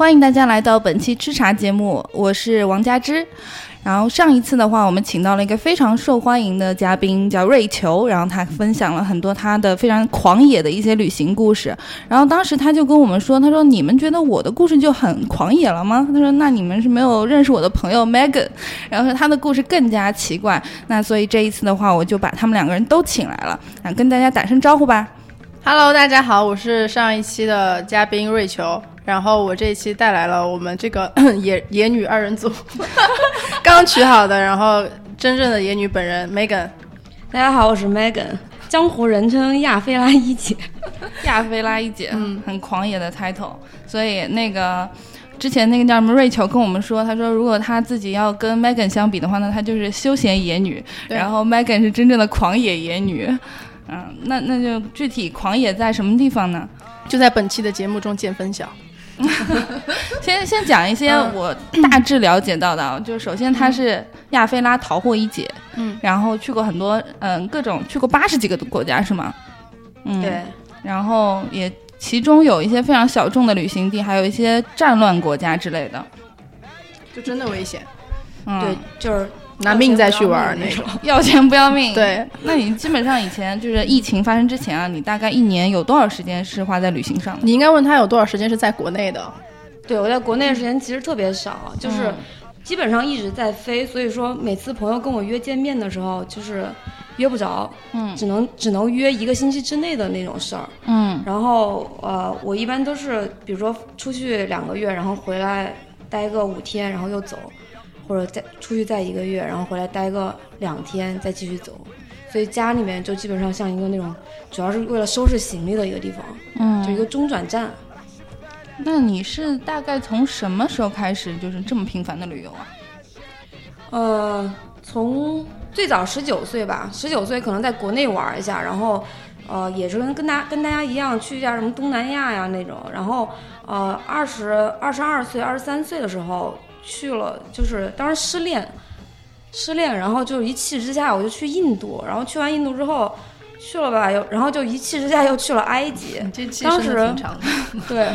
欢迎大家来到本期吃茶节目，我是王佳芝。然后上一次的话，我们请到了一个非常受欢迎的嘉宾，叫瑞秋，然后他分享了很多他的非常狂野的一些旅行故事。然后当时他就跟我们说：“他说你们觉得我的故事就很狂野了吗？”他说：“那你们是没有认识我的朋友 Megan，然后说他的故事更加奇怪。那所以这一次的话，我就把他们两个人都请来了，啊，跟大家打声招呼吧。” Hello，大家好，我是上一期的嘉宾瑞秋。然后我这一期带来了我们这个 野野女二人组，刚取好的，然后真正的野女本人 Megan。大家好，我是 Megan，江湖人称亚非拉一姐。亚非拉一姐，嗯，很狂野的 title。所以那个之前那个叫什么瑞秋跟我们说，他说如果他自己要跟 Megan 相比的话呢，他就是休闲野女，然后 Megan 是真正的狂野野女。嗯，那那就具体狂野在什么地方呢？就在本期的节目中见分晓。先先讲一些我大致了解到的，就首先她是亚非拉逃货一姐，嗯，然后去过很多嗯各种去过八十几个国家是吗？嗯，对，然后也其中有一些非常小众的旅行地，还有一些战乱国家之类的，就真的危险。嗯，对，就是。拿命再去玩那种，要钱不要命。对，那你基本上以前就是疫情发生之前啊，你大概一年有多少时间是花在旅行上？你应该问他有多少时间是在国内的。对，我在国内的时间其实特别少，就是基本上一直在飞，所以说每次朋友跟我约见面的时候，就是约不着，嗯，只能只能约一个星期之内的那种事儿，嗯。然后呃，我一般都是比如说出去两个月，然后回来待个五天，然后又走。或者再出去再一个月，然后回来待个两天，再继续走。所以家里面就基本上像一个那种，主要是为了收拾行李的一个地方，嗯，就一个中转站。那你是大概从什么时候开始就是这么频繁的旅游啊？呃，从最早十九岁吧，十九岁可能在国内玩一下，然后呃也是跟跟大跟大家一样去一下什么东南亚呀那种，然后呃二十二十二岁二十三岁的时候。去了，就是当时失恋，失恋，然后就一气之下我就去印度，然后去完印度之后，去了吧，又然后就一气之下又去了埃及。当时挺长的，对，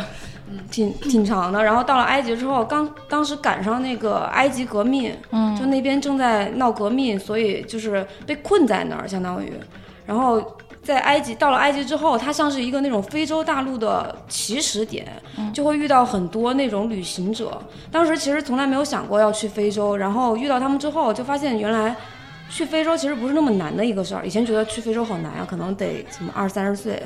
挺挺长的。然后到了埃及之后，刚当时赶上那个埃及革命，嗯，就那边正在闹革命，所以就是被困在那儿，相当于，然后。在埃及，到了埃及之后，它像是一个那种非洲大陆的起始点，就会遇到很多那种旅行者。当时其实从来没有想过要去非洲，然后遇到他们之后，就发现原来去非洲其实不是那么难的一个事儿。以前觉得去非洲好难啊，可能得什么二三十岁，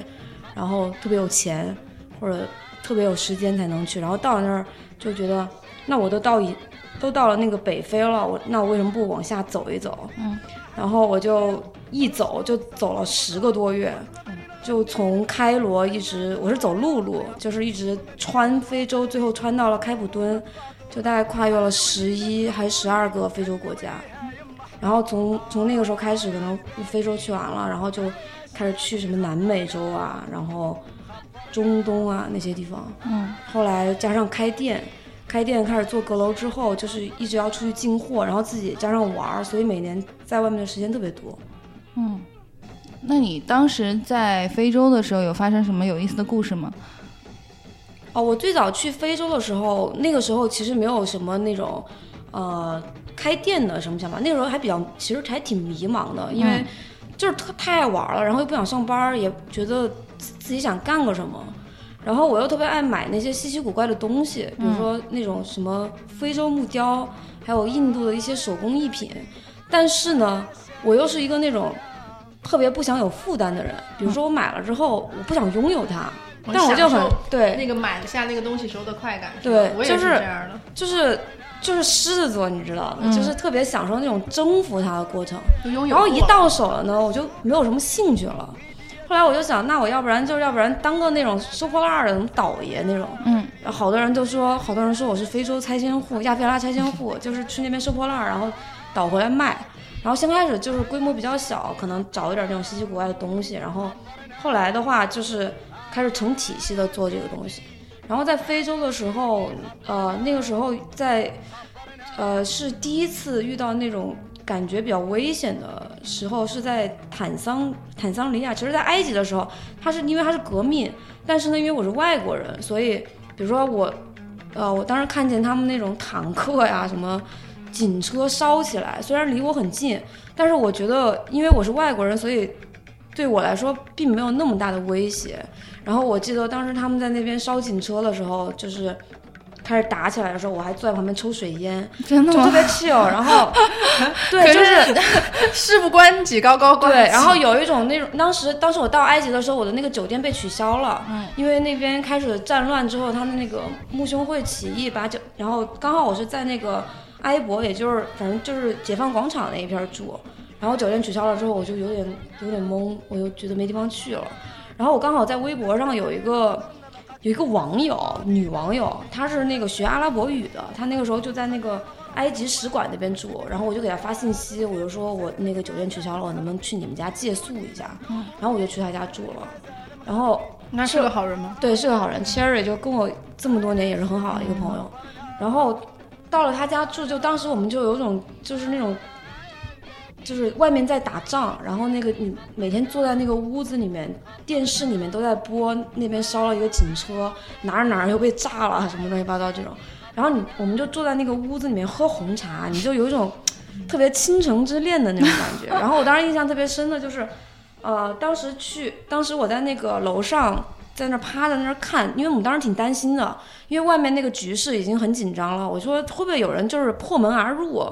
然后特别有钱或者特别有时间才能去。然后到了那儿就觉得，那我都到一都到了那个北非了，我那我为什么不往下走一走？嗯。然后我就一走就走了十个多月，就从开罗一直我是走陆路，就是一直穿非洲，最后穿到了开普敦，就大概跨越了十一还是十二个非洲国家。然后从从那个时候开始，可能非洲去完了，然后就开始去什么南美洲啊，然后中东啊那些地方。嗯，后来加上开店。开店开始做阁楼之后，就是一直要出去进货，然后自己加上玩儿，所以每年在外面的时间特别多。嗯，那你当时在非洲的时候有发生什么有意思的故事吗？哦，我最早去非洲的时候，那个时候其实没有什么那种呃开店的什么想法，那个时候还比较其实还挺迷茫的，因为就是特太爱玩了，然后又不想上班，也觉得自己想干个什么。然后我又特别爱买那些稀奇古怪的东西，比如说那种什么非洲木雕，还有印度的一些手工艺品。但是呢，我又是一个那种特别不想有负担的人。比如说我买了之后，我不想拥有它，但我就很对那个买下那个东西时候的快感。对，我也是这样的，就是就是狮子座，你知道的，就是特别享受那种征服它的过程。然后一到手了呢，我就没有什么兴趣了。后来我就想，那我要不然就要不然当个那种收破烂的倒爷那种。嗯。然后好多人都说，好多人说我是非洲拆迁户，亚非拉拆迁户，就是去那边收破烂，然后倒回来卖。然后先开始就是规模比较小，可能找一点那种稀奇古怪的东西。然后后来的话就是开始成体系的做这个东西。然后在非洲的时候，呃，那个时候在，呃，是第一次遇到那种。感觉比较危险的时候是在坦桑坦桑尼亚，其实，在埃及的时候，它是因为它是革命，但是呢，因为我是外国人，所以，比如说我呃，我当时看见他们那种坦克呀，什么警车烧起来，虽然离我很近，但是我觉得因为我是外国人，所以对我来说并没有那么大的威胁。然后我记得当时他们在那边烧警车的时候，就是。开始打起来的时候，我还坐在旁边抽水烟，真的就特别 chill。然后，对，就是事不关己高高挂起。对，然后有一种那种，当时当时我到埃及的时候，我的那个酒店被取消了，嗯，因为那边开始战乱之后，他们那个穆兄会起义把酒，然后刚好我是在那个埃博，也就是反正就是解放广场那一片住，然后酒店取消了之后，我就有点有点懵，我就觉得没地方去了。然后我刚好在微博上有一个。有一个网友，女网友，她是那个学阿拉伯语的，她那个时候就在那个埃及使馆那边住，然后我就给她发信息，我就说我那个酒店取消了，我能不能去你们家借宿一下？嗯，然后我就去她家住了，然后那是个好人吗？对，是个好人，Cherry 就跟我这么多年也是很好的一个朋友，然后到了他家住，就当时我们就有种就是那种。就是外面在打仗，然后那个你每天坐在那个屋子里面，电视里面都在播那边烧了一个警车，哪儿哪儿又被炸了，什么乱七八糟这种。然后你我们就坐在那个屋子里面喝红茶，你就有一种特别倾城之恋的那种感觉。然后我当时印象特别深的就是，呃，当时去，当时我在那个楼上在那趴在那儿看，因为我们当时挺担心的，因为外面那个局势已经很紧张了。我说会不会有人就是破门而入？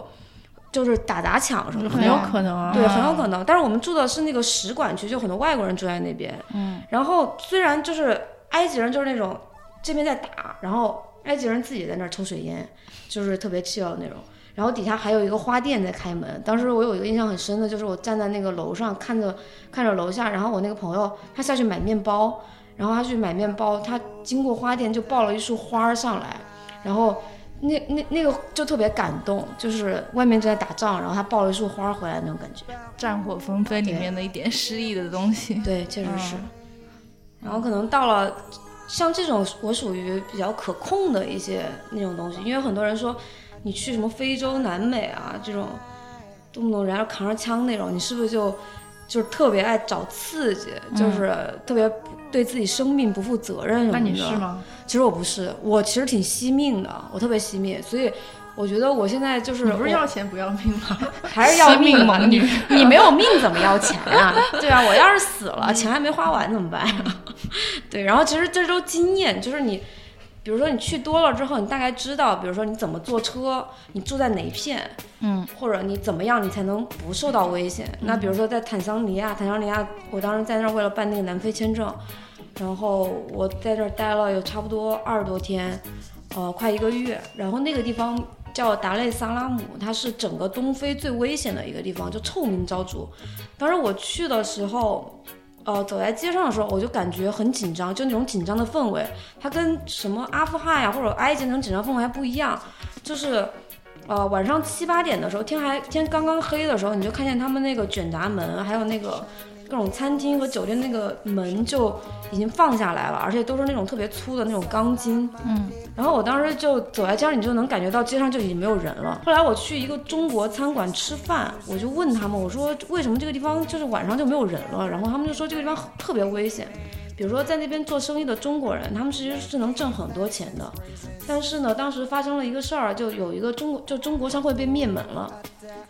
就是打砸抢什么的，很有可能啊，对，很有可能。但是我们住的是那个使馆区，就很多外国人住在那边。嗯。然后虽然就是埃及人就是那种这边在打，然后埃及人自己在那儿抽水烟，就是特别 chill 那种。然后底下还有一个花店在开门。当时我有一个印象很深的，就是我站在那个楼上看着看着楼下，然后我那个朋友他下去买面包，然后他去买面包，他经过花店就抱了一束花上来，然后。那那那个就特别感动，就是外面正在打仗，然后他抱了一束花回来那种感觉，战火纷飞里面的一点诗意的东西。对，确实是。然后可能到了像这种，我属于比较可控的一些那种东西，因为很多人说你去什么非洲、南美啊这种，动不动人家扛着枪那种，你是不是就就是特别爱找刺激，就是特别对自己生命不负责任什么的？那你是吗？其实我不是，我其实挺惜命的，我特别惜命，所以我觉得我现在就是不是要钱不要命吗？还是要命猛女？你没有命怎么要钱啊？对啊，我要是死了，钱还没花完怎么办？对，然后其实这都经验，就是你，比如说你去多了之后，你大概知道，比如说你怎么坐车，你住在哪一片，嗯，或者你怎么样，你才能不受到危险？那比如说在坦桑尼亚，坦桑尼亚，我当时在那儿为了办那个南非签证。然后我在这儿待了有差不多二十多天，呃，快一个月。然后那个地方叫达累萨拉姆，它是整个东非最危险的一个地方，就臭名昭著。当时我去的时候，呃，走在街上的时候，我就感觉很紧张，就那种紧张的氛围，它跟什么阿富汗呀或者埃及那种紧张氛围还不一样。就是，呃，晚上七八点的时候，天还天刚刚黑的时候，你就看见他们那个卷闸门，还有那个。各种餐厅和酒店那个门就已经放下来了，而且都是那种特别粗的那种钢筋。嗯，然后我当时就走在街上，你就能感觉到街上就已经没有人了。后来我去一个中国餐馆吃饭，我就问他们，我说为什么这个地方就是晚上就没有人了？然后他们就说这个地方特别危险。比如说，在那边做生意的中国人，他们其实是能挣很多钱的。但是呢，当时发生了一个事儿，就有一个中国，就中国商会被灭门了。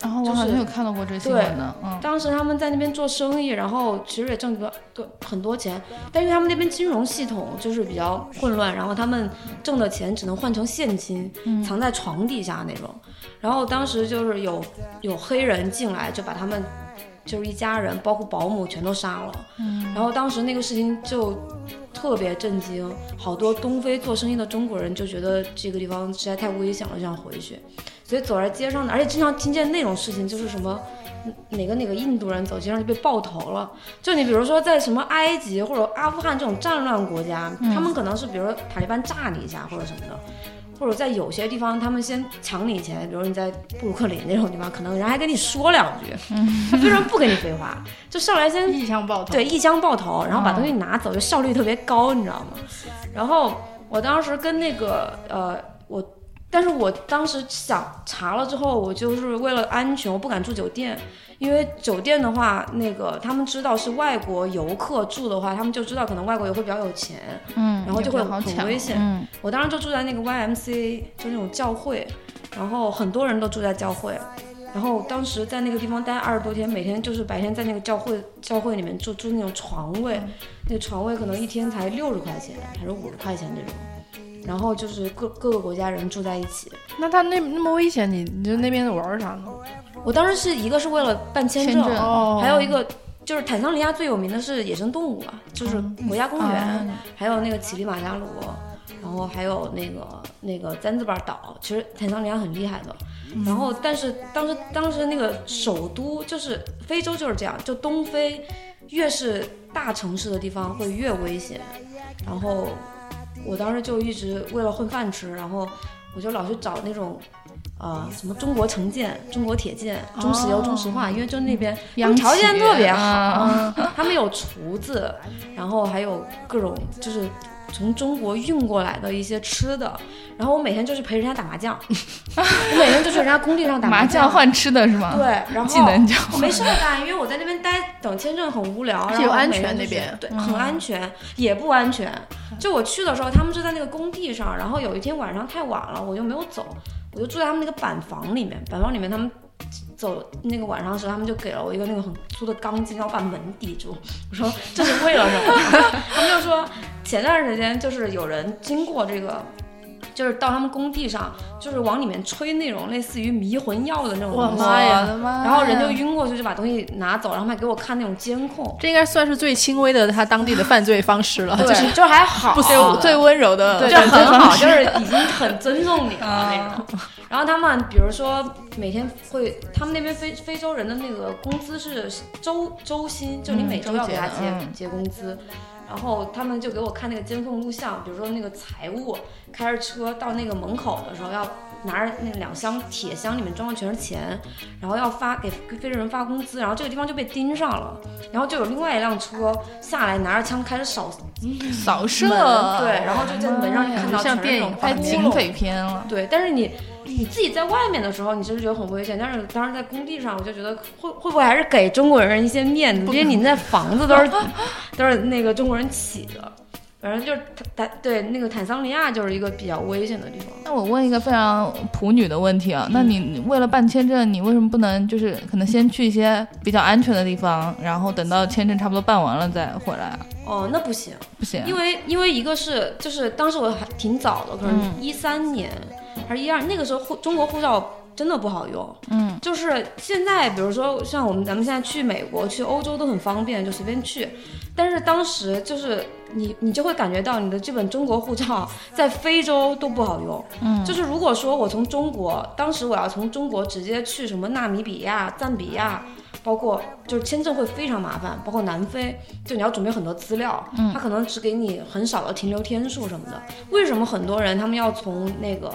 然后我好像有看到过这新闻的。嗯，当时他们在那边做生意，然后其实也挣个个很多钱，但因为他们那边金融系统就是比较混乱，然后他们挣的钱只能换成现金，藏在床底下那种。然后当时就是有有黑人进来，就把他们。就是一家人，包括保姆，全都杀了。嗯，然后当时那个事情就特别震惊，好多东非做生意的中国人就觉得这个地方实在太危险了，就想回去。所以走在街上，而且经常听见那种事情，就是什么哪个哪个印度人走街上就被爆头了。就你比如说在什么埃及或者阿富汗这种战乱国家，他们可能是比如说塔利班炸你一下或者什么的。或者在有些地方，他们先抢你钱，比如你在布鲁克林那种地方，可能人还跟你说两句，他非常不跟你废话，就上来先一枪爆头，对，一枪爆头，然后把东西拿走，就效率特别高，你知道吗？然后我当时跟那个呃，我但是我当时想查了之后，我就是为了安全，我不敢住酒店，因为酒店的话，那个他们知道是外国游客住的话，他们就知道可能外国游客比较有钱，嗯，然后就会很危险嗯我当时就住在那个 YMCA，就那种教会，然后很多人都住在教会。然后当时在那个地方待二十多天，每天就是白天在那个教会教会里面住住那种床位，那个床位可能一天才六十块钱还是五十块钱这种。然后就是各各个国家人住在一起。那他那那么危险，你你就那边玩啥呢？我当时是一个是为了办签签证哦还有一个就是坦桑尼亚最有名的是野生动物啊，就是国家公园，啊还有那个乞力马扎罗，然后还有那个那个 zanzibar 岛，其实坦桑尼亚很厉害的。然后，但是当时当时那个首都就是非洲就是这样，就东非越是大城市的地方会越危险。然后我当时就一直为了混饭吃，然后我就老去找那种。呃，什么中国城建、中国铁建、中石油、中石化，因为就那边他央企们条件特别好，啊 他们有厨子，然后还有各种就是从中国运过来的一些吃的，然后我每天就去陪人家打麻将，我每天就去人家工地上打麻将将。换吃的是吗？对，然后技能交我没事儿干，因为我在那边待等签证很无聊，然后有安每天就是全那边对，很安全，也不安全。就我去的时候，他们就在那个工地上，然后有一天晚上太晚了，我就没有走，我就住在他们那个板房里面，板房里面他们。走那个晚上的时候，他们就给了我一个那个很粗的钢筋，然后把门抵住。我说这是为了什么？他们就说前段时间就是有人经过这个，就是到他们工地上，就是往里面吹那种类似于迷魂药的那种我东西，妈呀我的妈呀！然后人就晕过去，就把东西拿走，然后还给我看那种监控，这应该算是最轻微的他当地的犯罪方式了，就是，就还好，不最最温柔的对，就很好，就是已经很尊重你了啊那种。然后他们比如说每天会，他们那边非非洲人的那个工资是周周薪，就你嗯每周要给他结、结的嗯结工资。然后他们就给我看那个监控录像，比如说那个财务开着车到那个门口的时候，要拿着那两箱铁箱，里面装的全是钱，然后要发给给非洲人发工资，然后这个地方就被盯上了，然后就有另外一辆车下来拿着枪开始扫扫射，对，然后就在门上就看到像电影全是那种拍窟窿警匪片了。对，但是你你自己在外面的时候，你就是觉得很危险。但是当时在工地上，我就觉得会会不会还是给中国人一些面子，因为你那房子都是 都是那个中国人起的。反正就是坦坦对那个坦桑尼亚就是一个比较危险的地方。那我问一个非常普女的问题啊，那你你为了办签证，你为什么不能就是可能先去一些比较安全的地方，然后等到签证差不多办完了再回来啊？哦，那不行，不行啊，因为因为一个是就是当时我还挺早的，可能嗯一三年、还是一二，那个时候护中国护照真的不好用。嗯，就是现在，比如说像我们咱们现在去美国、去欧洲都很方便，就随便去。但是当时就是你你就会感觉到你的这本中国护照 在非洲都不好用。嗯就是如果说我从中国，当时我要从中国直接去什么纳米比亚、赞比亚。包括就是签证会非常麻烦，包括南非，就你要准备很多资料，嗯他可能只给你很少的停留天数什么的。为什么很多人他们要从那个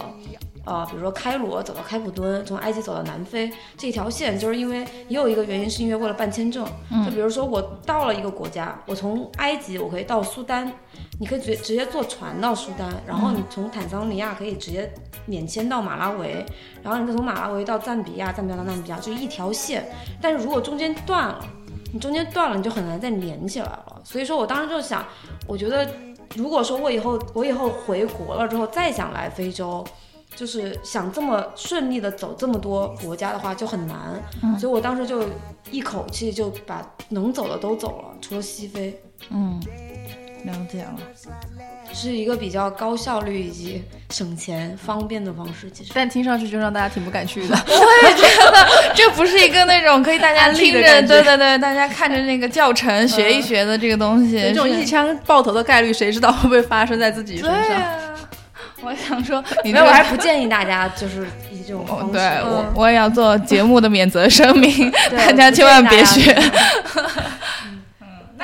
呃，比如说开罗走到开普敦，从埃及走到南非这条线，就是因为也有一个原因，是因为为了办签证。就比如说我到了一个国家，我从埃及我可以到苏丹，你可以直接直接坐船到苏丹，然后你从坦桑尼亚可以直接免签到马拉维，然后你再从马拉维到赞比亚，赞比亚到纳米比亚，就是一条线。但是如果中间断了，你中间断了，你就很难再连起来了。所以说我当时就想，我觉得如果说我以后我以后回国了之后再想来非洲。就是想这么顺利的走这么多国家的话就很难，所以我当时就一口气就把能走的都走了，除了西非，嗯，了解了。是一个比较高效率以及省钱方便的方式。其实但听上去就让大家挺不敢去的。我也觉得 这不是一个那种可以大家听着，对对对，大家看着那个教程学一学的这个东西，是这种一枪爆头的概率，谁知道会不会发生在自己身上？对啊。我想说，你没有，我还不建议大家就是以这种方式。我，我也要做节目的免责声明，大家千万别学。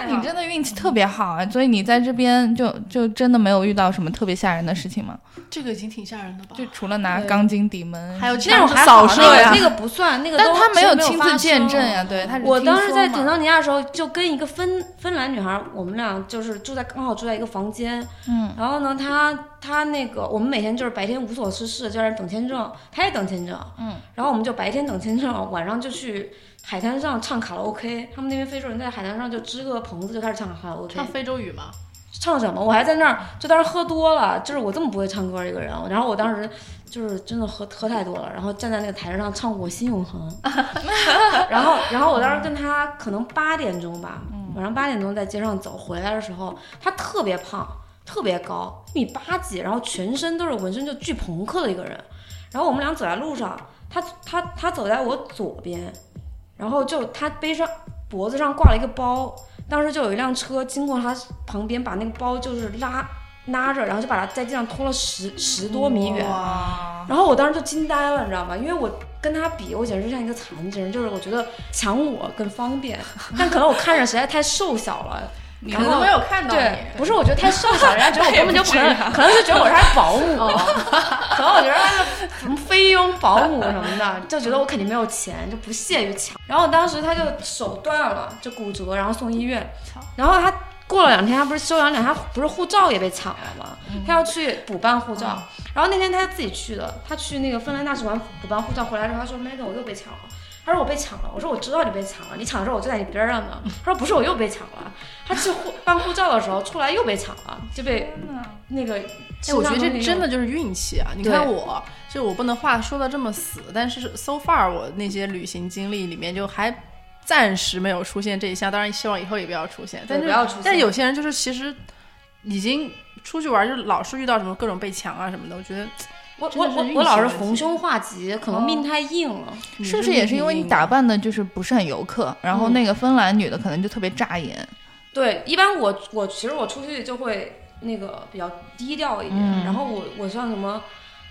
那你真的运气特别好啊！所以你在这边就就真的没有遇到什么特别吓人的事情吗？这个已经挺吓人的吧？就除了拿钢筋抵门，还有那种还扫射呀，那个不算，那个但他没有亲自见证呀。对，他我当时在坦桑尼亚的时候，就跟一个芬芬兰女孩，我们俩就是住在刚好住在一个房间。嗯，然后呢，她她那个我们每天就是白天无所事事，就在那等签证，她也等签证。嗯，然后我们就白天等签证，晚上就去。海滩上唱卡拉 OK，他们那边非洲人在海滩上就支个棚子就开始唱卡拉 OK，唱非洲语吗？唱什么？我还在那儿，就当时喝多了，就是我这么不会唱歌一个人，然后我当时就是真的喝喝太多了，然后站在那个台上唱我心永恒，然后然后我当时跟他可能八点钟吧，晚上八点钟在街上走回来的时候，他特别胖，特别高，一米八几，然后全身都是纹身，就巨朋克的一个人，然后我们俩走在路上，他他他走在我左边。然后就他背上脖子上挂了一个包，当时就有一辆车经过他旁边，把那个包就是拉拉着，然后就把他在地上拖了十十多米远。然后我当时就惊呆了，你知道吗？因为我跟他比，我简直像一个残疾人，就是我觉得抢我更方便，但可能我看着实在太瘦小了。可能没有看到对，不是，我觉得太瘦小，人家觉得我根本就不可能，可能是觉得我是他保姆，可能我觉得他是什么菲佣保姆什么的，就觉得我肯定没有钱，就不屑于抢。然后当时他就手断了，就骨折，然后送医院。然后他过了两天，他不是休养两天，他不是护照也被抢了吗？他要去补办护照。然后那天他自己去的，他去那个芬兰大使馆补办护照，回来之后他说：“Megan，我又被抢了。”他说我被抢了，我说我知道你被抢了，你抢的时候我就在你边上呢。他说不是，我又被抢了。他去护办护照的时候出来又被抢了，就被那个。哎，我觉得这真的就是运气啊！你看我，就我不能话说的这么死，但是 so far 我那些旅行经历里面就还暂时没有出现这一项，当然希望以后也不要出现。但是不要出现。但有些人就是其实已经出去玩，就老是遇到什么各种被抢啊什么的，我觉得。我我我我老是逢凶化吉，可能命太硬了，是不是也是因为你打扮的就是不是很游客？然后那个芬兰女的可能就特别扎眼。对，一般我我其实我出去就会那个比较低调一点，然后我我像什么，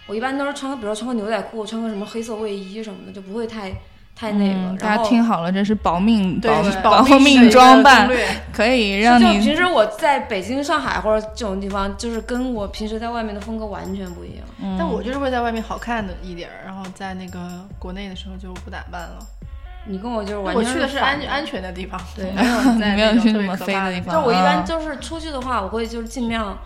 我一般都是穿个，比如说穿个牛仔裤，穿个什么黑色卫衣什么的，就不会太。太那个，大家听好了，这是保命保保命装扮，可以让你。平时我在北京、上海或者这种地方，就是跟我平时在外面的风格完全不一样。但我就是会在外面好看的一点儿，然后在那个国内的时候就不打扮了。你跟我就是完全。我去的是安安全的地方，对，没有在没有去那么飞的地方。就我一般就是出去的话，我会就是尽量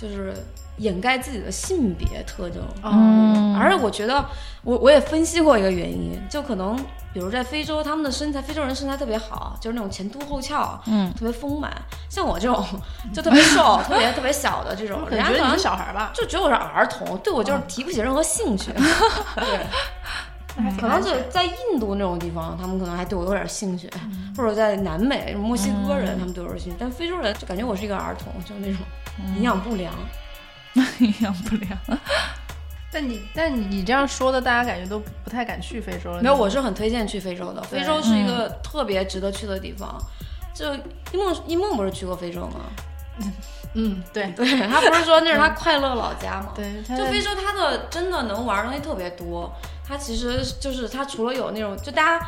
就是。掩盖自己的性别特征，嗯，而且我觉得，我我也分析过一个原因，就可能，比如在非洲，他们的身材，非洲人身材特别好，就是那种前凸后翘，嗯，特别丰满。像我这种，就特别瘦，特别特别小的这种，人家可能小孩吧，就觉得我是儿童，对我就是提不起任何兴趣。对，可能是在印度那种地方，他们可能还对我有点兴趣，或者在南美，墨西哥人他们对我有兴趣，但非洲人就感觉我是一个儿童，就那种 营养不良。营养不良，但你但你这样说的，大家感觉都不太敢去非洲了。没有，我是很推荐去非洲的。非洲是一个特别值得去的地方。就一梦一梦不是去过非洲吗？嗯，对对，他不是说那是他快乐老家吗？对，就非洲，他的真的能玩的东西特别多。它其实就是它除了有那种，就大家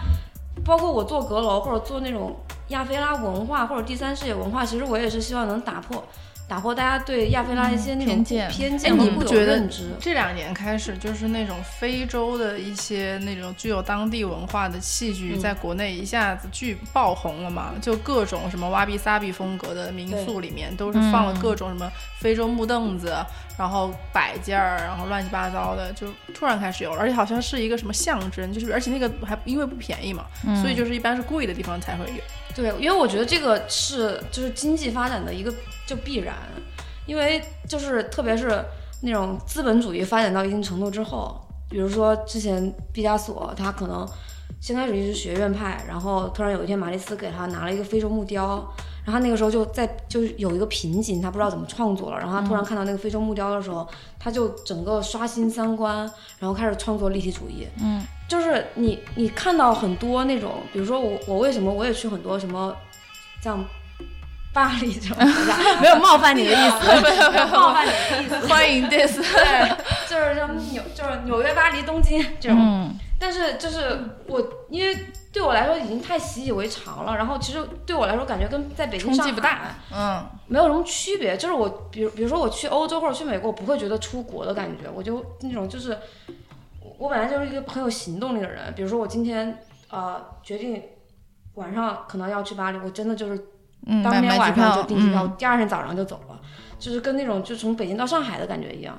包括我做阁楼或者做那种亚非拉文化或者第三世界文化，其实我也是希望能打破。打破大家对亚非拉一些那种偏见，偏见。你不觉得这两年开始，就是那种非洲的一些那种具有当地文化的器具，在国内一下子巨爆红了嘛？就各种什么瓦比萨比风格的民宿里面，都是放了各种什么非洲木凳子，然后摆件儿，然后乱七八糟的，就突然开始有了，而且好像是一个什么象征，就是而且那个还因为不便宜嘛，所以就是一般是贵的地方才会有。对，因为我觉得这个是就是经济发展的一个。就必然，因为就是特别是那种资本主义发展到一定程度之后，比如说之前毕加索，他可能先开始一直学院派，然后突然有一天玛丽斯给他拿了一个非洲木雕，然后他那个时候就在就是有一个瓶颈，他不知道怎么创作了，然后他突然看到那个非洲木雕的时候，他就整个刷新三观，然后开始创作立体主义。嗯，就是你你看到很多那种，比如说我我为什么我也去很多什么像。巴黎这种国家 没有冒犯你的意思，没有冒犯你的意思。欢迎 this，对，就是什么纽，就是纽约、巴黎、东京这种但是就是我，因为对我来说已经太习以为常了，然后其实对我来说感觉跟在北京冲击不大，嗯，没有什么区别。就是我，比如比如说我去欧洲或者去美国，我不会觉得出国的感觉，我就那种就是我本来就是一个很有行动力的人。比如说我今天呃决定晚上可能要去巴黎，我真的就是当天晚上就订机票，第二天早上就走了，就是跟那种就从北京到上海的感觉一样。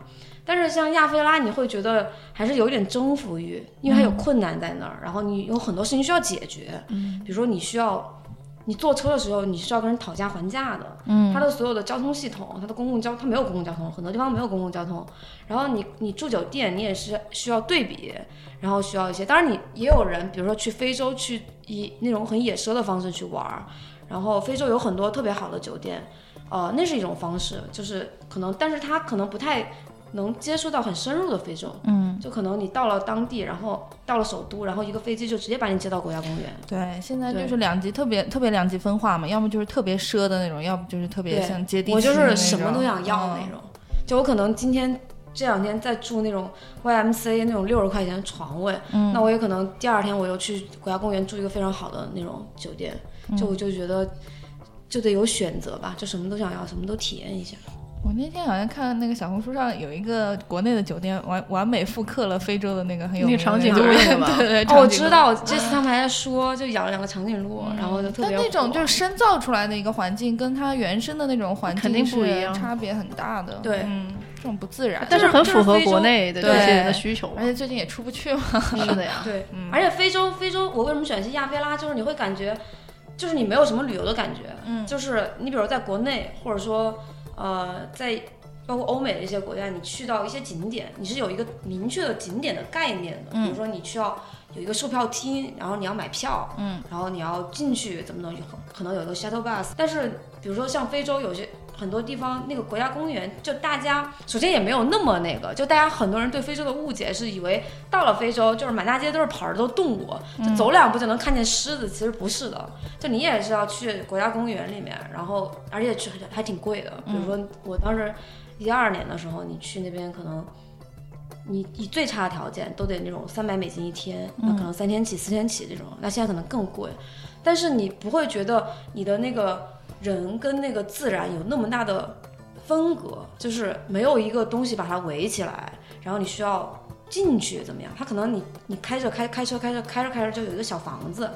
但是像亚非拉，你会觉得还是有一点征服欲，因为它有困难在那儿，然后你有很多事情需要解决。嗯，比如说你需要，你坐车的时候你需要跟人讨价还价的。嗯，它的所有的交通系统，它的公共交，它没有公共交通，很多地方没有公共交通。然后你你住酒店，你也是需要对比，然后需要一些。当然你也有人，比如说去非洲去以那种很野奢的方式去玩儿，然后非洲有很多特别好的酒店，呃，那是一种方式，就是可能，但是它可能不太。能接触到很深入的非洲，嗯，就可能你到了当地，然后到了首都，然后一个飞机就直接把你接到国家公园。对，现在就是两极特别特别两极分化嘛，要么就是特别奢的那种，要不就是特别像接地气我就是什么都想要那种，就我可能今天这两天在住那种 YMC 那种六十块钱的床位，嗯，那我也可能第二天我又去国家公园住一个非常好的那种酒店，就我就觉得就得有选择吧，就什么都想要，什么都体验一下。我那天好像看那个小红书上有一个国内的酒店完完美复刻了非洲的那个很有那个长颈鹿对对，哦，我知道，这次他们还在说，就养了两个长颈鹿，然后就特别。但那种就是深造出来的一个环境，跟它原生的那种环境肯定不一样，差别很大的。对，嗯，这种不自然，但是很符合国内的这些人的需求。而且最近也出不去嘛。是的呀，对，而且非洲非洲，我为什么选去亚非拉？就是你会感觉，就是你没有什么旅游的感觉，嗯，就是你比如在国内，或者说呃在。包括欧美的一些国家，你去到一些景点，你是有一个明确的景点的概念的。比如说，你需要有一个售票厅，然后你要买票，嗯，然后你要进去怎么能有可能有一个 shuttle bus。但是，比如说像非洲有些很多地方，那个国家公园，就大家首先也没有那么那个，就大家很多人对非洲的误解是以为到了非洲就是满大街都是跑着都动物，就走两步就能看见狮子，其实不是的。就你也是要去国家公园里面，然后而且去还挺贵的。比如说我当时。一二年的时候，你去那边可能，你以最差的条件都得那种三百美金一天，那可能三天起、四天起这种，那现在可能更贵。但是你不会觉得你的那个人跟那个自然有那么大的分隔，就是没有一个东西把它围起来，然后你需要进去怎么样？它可能你你开着开开车开着开着开着就有一个小房子，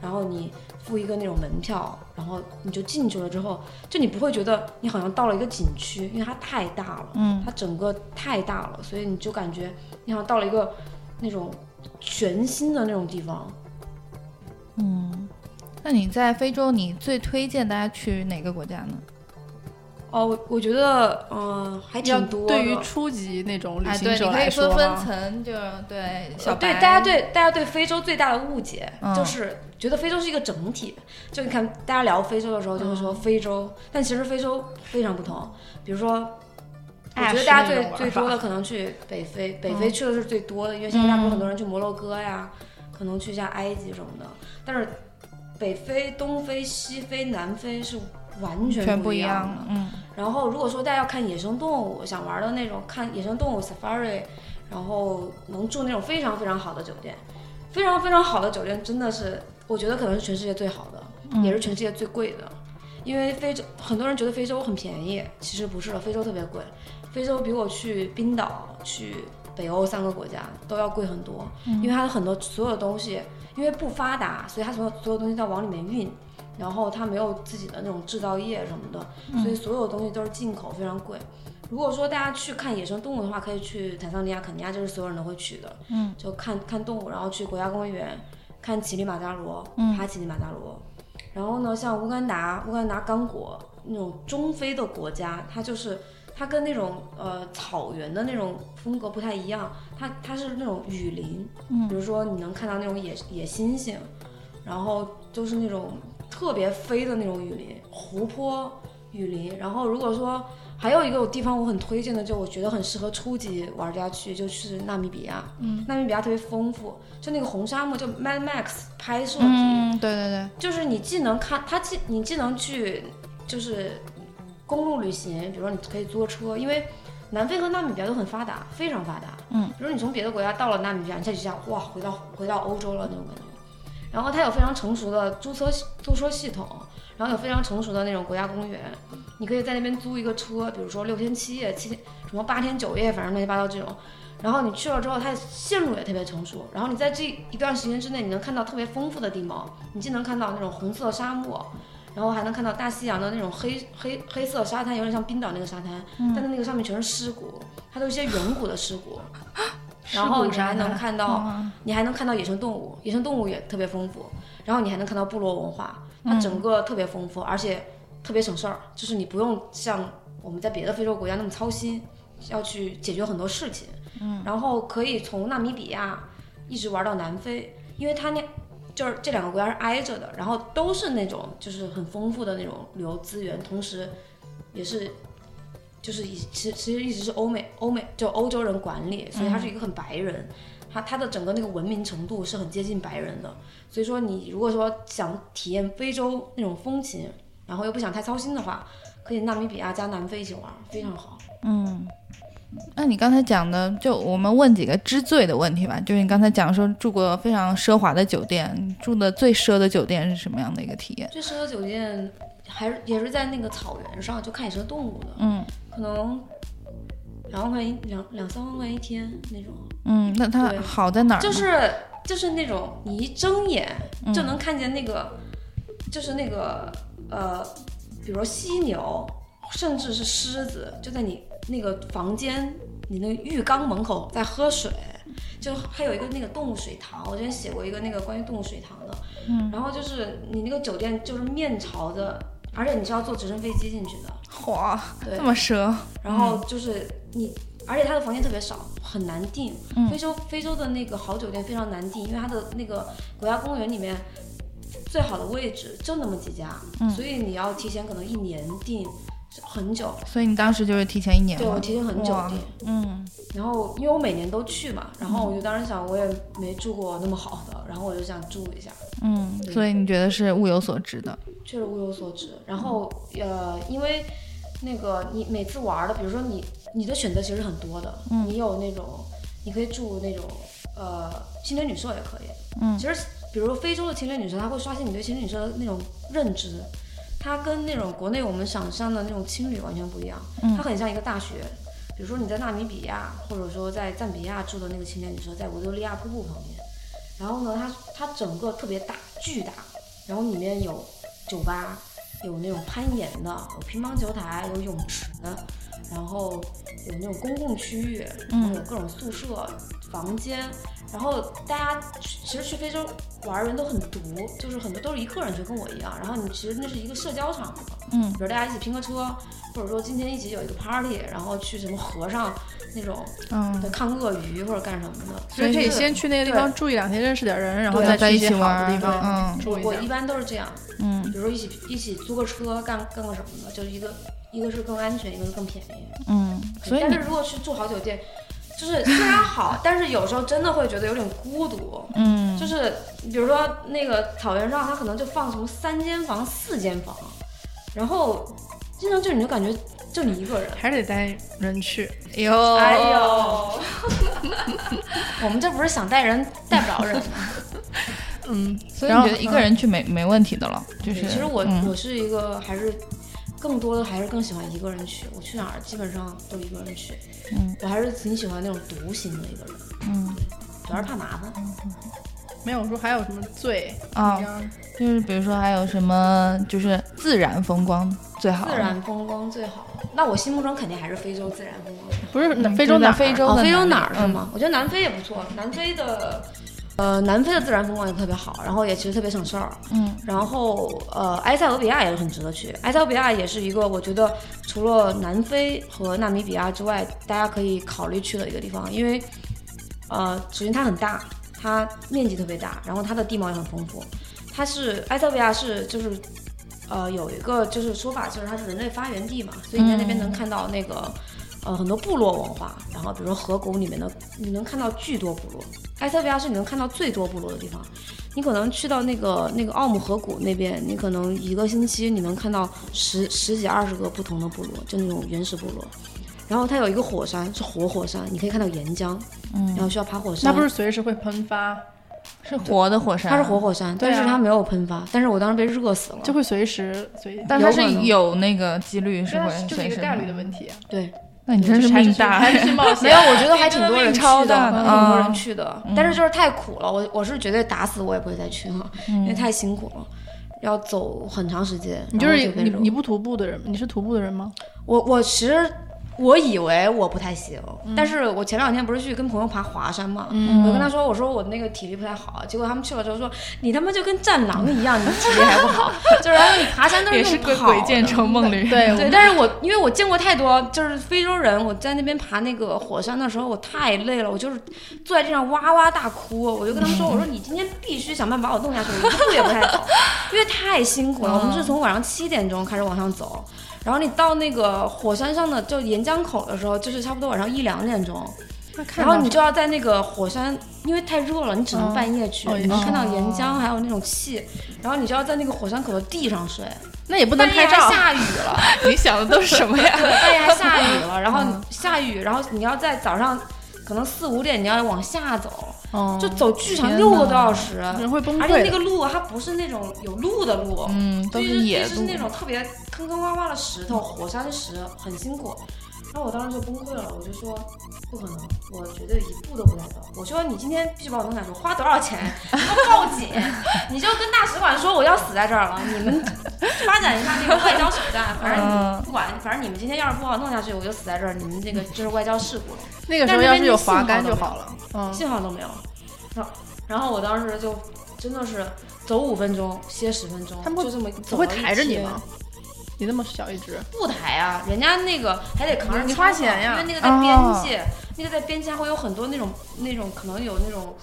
然后你。付一个那种门票，然后你就进去了之后，就你不会觉得你好像到了一个景区，因为它太大了，嗯，它整个太大了，所以你就感觉你好像到了一个那种全新的那种地方。嗯，那你在非洲，你最推荐大家去哪个国家呢？哦，我觉得，嗯，还挺多。对于初级那种旅行者来说，可以分分层，就对。小对大家对大家对非洲最大的误解就是觉得非洲是一个整体。就你看，大家聊非洲的时候就会说非洲，但其实非洲非常不同。比如说，我觉得大家最最多的可能去北非，北非去的是最多的，因为现在不是很多人去摩洛哥呀，可能去一下埃及什么的。但是北非、东非、西非、南非是。完全不一样的，嗯。然后如果说大家要看野生动物，想玩的那种看野生动物 safari，然后能住那种非常非常好的酒店，非常非常好的酒店真的是，我觉得可能是全世界最好的，也是全世界最贵的。因为非洲很多人觉得非洲很便宜，其实不是的，非洲特别贵。非洲比我去冰岛、去北欧三个国家都要贵很多，因为它的很多所有的东西因为不发达，所以它所有所有东西都要往里面运。然后它没有自己的那种制造业什么的，所以所有东西都是进口，非常贵。如果说大家去看野生动物的话，可以去坦桑尼亚、肯尼亚，这是所有人都会去的。嗯，就看看动物，然后去国家公园看乞力马扎罗，爬乞力马扎罗。然后呢，像乌干达、乌干达刚果那种中非的国家，它就是它跟那种呃草原的那种风格不太一样，它它是那种雨林，嗯，比如说你能看到那种野野猩猩，然后就是那种。特别飞的那种雨林、湖泊、雨林，然后如果说还有一个地方我很推荐的，就我觉得很适合初级玩家去，就是纳米比亚。嗯，纳米比亚特别丰富，就那个红沙漠，就 Mad Max 拍摄地。嗯，对对对，就是你既能看它，既你既能去就是公路旅行，比如说你可以坐车，因为南非和纳米比亚都很发达，非常发达。嗯，比如你从别的国家到了纳米比亚，你再去想，哇，回到回到欧洲了那种感觉。然后它有非常成熟的租车系租车系统，然后有非常成熟的那种国家公园，你可以在那边租一个车，比如说六天七夜、七天什么八天九夜，反正乱七八糟这种。然后你去了之后，它的线路也特别成熟。然后你在这一段时间之内，你能看到特别丰富的地貌。你既能看到那种红色沙漠，然后还能看到大西洋的那种黑黑黑色沙滩，有点像冰岛那个沙滩，但是那个上面全是尸骨，它都是一些远古的尸骨。然后你还能看到，你还能看到野生动物，野生动物也特别丰富。然后你还能看到部落文化，它整个特别丰富，而且特别省事儿，就是你不用像我们在别的非洲国家那么操心，要去解决很多事情。嗯，然后可以从纳米比亚一直玩到南非，因为它那就是这两个国家是挨着的，然后都是那种就是很丰富的那种旅游资源，同时也是就是以其实其实一直是欧美欧美就欧洲人管理，所以它是一个很白人，它它的整个那个文明程度是很接近白人的，所以说你如果说想体验非洲那种风情，然后又不想太操心的话，可以纳米比亚加南非一起玩，非常好。嗯，那你刚才讲的，就我们问几个知最的问题吧。就是你刚才讲说住过非常奢华的酒店，住的最奢的酒店是什么样的一个体验？最奢的酒店还是也是在那个草原上，就看野生动物的，嗯可能两万块一两两三万块一天那种，嗯，那它好在哪儿？就是就是那种你一睁眼嗯就能看见那个，就是那个呃，比如说犀牛，甚至是狮子，就在你那个房间，你那浴缸门口在喝水。就还有一个那个动物水塘，我之前写过一个那个关于动物水塘的，嗯，然后就是你那个酒店就是面朝着，而且你是要坐直升飞机进去的，哇，对。这么奢，然后就是你，而且它的房间特别少，很难订。嗯。非洲非洲的那个好酒店非常难订，因为它的那个国家公园里面最好的位置就那么几家，嗯。所以你要提前可能一年订很久。所以你当时就是提前一年吗？对我提前很久哇订，嗯然后因为我每年都去嘛，然后我就当时想我也没住过那么好的，然后我就想住一下。嗯，所以你觉得是物有所值的？确实物有所值。然后呃，因为那个你每次玩的，比如说你你的选择其实很多的，嗯你有那种你可以住那种呃青年旅社也可以。嗯其实比如说非洲的青年旅社，它会刷新你对青年旅社的那种认知。它跟那种国内我们想象的那种青旅完全不一样，嗯它很像一个大学。比如说你在纳米比亚，或者说在赞比亚住的那个青年旅社，在维多利亚瀑布旁边。然后呢，它它整个特别大，巨大，然后里面有酒吧，有那种攀岩的，有乒乓球台，有泳池，然后有那种公共区域，然后有各种宿舍、房间，然后大家其实去非洲玩儿人都很独，就是很多都是一个人就，跟我一样。然后你其实那是一个社交场合，嗯比如大家一起拼个车，或者说今天一起有一个 party，然后去什么河上那种嗯，看鳄鱼或者干什么的。所以可以先去那个地方住一两天，认识点人，然后对再去在一起些好的地方嗯住一下我一。般都是这样，嗯比如说一起一起租个车干干个什么的，就是一个一个是更安全，一个是更便宜。嗯，所以但是如果去住好酒店，就是虽然好，但是有时候真的会觉得有点孤独。嗯就是比如说那个草原上，它可能就放什么三间房、四间房，然后经常就你就感觉就你一个人。还是得带人去，哟，哎呦，我们这不是想带人带不着人吗？嗯，所以你觉得一个人去没没问题的了？就是其实我、嗯我是一个还是更多的还是更喜欢一个人去，我去哪儿基本上都一个人去。嗯，我还是挺喜欢那种独行的一个人，嗯。主要是怕麻烦。没有说还有什么最啊就是比如说还有什么，就是自然风光最好，自然风光最好，那我心目中肯定还是非洲自然风光最好。不是非洲哪非洲的非洲哪儿是吗？我觉得南非也不错，南非的，呃，南非的自然风光也特别好，然后也其实特别省事儿。嗯然后呃，埃塞俄比亚也很值得去。埃塞俄比亚也是一个我觉得除了南非和纳米比亚之外，大家可以考虑去的一个地方，因为呃，首先它很大，它面积特别大，然后它的地貌也很丰富。它是埃塞俄比亚是就是呃有一个就是说法，就是它是人类发源地嘛，所以你在那边能看到那个。呃，很多部落文化，然后比如说河谷里面的，你能看到巨多部落。埃塞俄比亚是你能看到最多部落的地方。你可能去到那个那个奥姆河谷那边，你可能一个星期你能看到十十几二十个不同的部落，就那种原始部落。然后它有一个火山是活火山，你可以看到岩浆，嗯然后需要爬火山。那不是随时会喷发，是活的火山，它是活火山，但是它没有喷发，但是我当时被热死了。就会随时随，但它是有那个几率是会就是一个概率的问题。对，那你真是命大，还是冒险。没有，我觉得还挺多人超大的挺多人嗯去的，但是就是太苦了，我我是绝对打死我也不会再去哈，因为太辛苦了，要走很长时间。你就是你你不徒步的人，你是徒步的人吗？我我其实我以为我不太行，嗯但是我前两天不是去跟朋友爬华山嘛，我就跟他说，我说我那个体力不太好，结果他们去了之后说，你他妈就跟战狼一样，你体力还不好，就是然后你爬山都是也是鬼鬼见愁梦里。对对，但是我因为我见过太多，就是非洲人，我在那边爬那个火山的时候，我太累了，我就是坐在地上哇哇大哭。我就跟他们说，我说你今天必须想办法把我弄下去，我一步也不太走，因为太辛苦了。我们是从晚上七点钟开始往上走，然后你到那个火山上的就岩浆口的时候，就是差不多晚上一两点钟，然后你就要在那个火山，因为太热了，你只能半夜去，哦你能看到岩浆还有那种气，然后你就要在那个火山口的地上睡。那也不能半夜拍照还。下雨了。你想的都是什么呀？对，半夜还下雨了，然后下雨，然后你要在早上可能四五点你要往下走，哦就走巨长天六个多小时，人会崩而且那。个路它不是那种有路的路，嗯，都就是野路就是那。种特别坑坑洼洼的石头，火山石，很辛苦。然后我当时就崩溃了，我就说不可能，我绝对一步都不带走。我说你今天必须把我弄下去，花多少钱？报警，你就跟大使馆说我要死在这儿了，你们发展一下那个外交手段，反正你不管，反正你们今天要是不把我弄下去，我就死在这儿，你们这个就是外交事故了。那个时候要是有滑竿就好了。嗯，信号都没有。然后，然后我当时就真的是走五分钟，歇十分钟，他们就这么不会走了一天抬着你吗？你那么小一只，不抬啊，人家那个还得扛着你花钱呀因为那个在边界，那个在边界还会有很多那种那种可能有那种。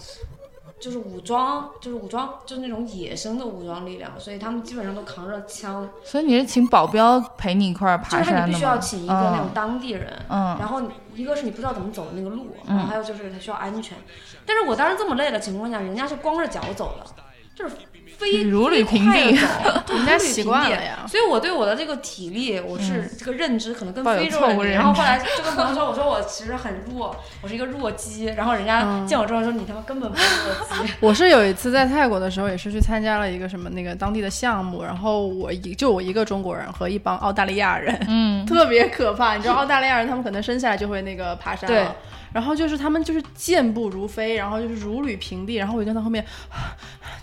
就是武装，就是武装，就是那种野生的武装力量，所以他们基本上都扛着枪，所以你是请保镖陪你一块儿爬山就爬是你必须？要请一个那种当地人，嗯然后一个是你不知道怎么走的那个路，然后还有就是它需要安全。但是我当时这么累的情况下，人家是光着脚走的，就是飞如履平地 人家习惯了呀所以我对我的这个体力，我是这个认知可能跟非洲人然后后来就跟朋友说，我说我其实很弱，我是一个弱鸡。然后人家见我之后说，你他妈根本不是弱鸡。我是有一次在泰国的时候，也是去参加了一个什么那个当地的项目，然后我一就我一个中国人和一帮澳大利亚人，嗯，特别可怕。你知道澳大利亚人他们可能生下来就会那个爬山对了。然后就是他们就是健步如飞，然后就是如履平地，然后我就跟在后面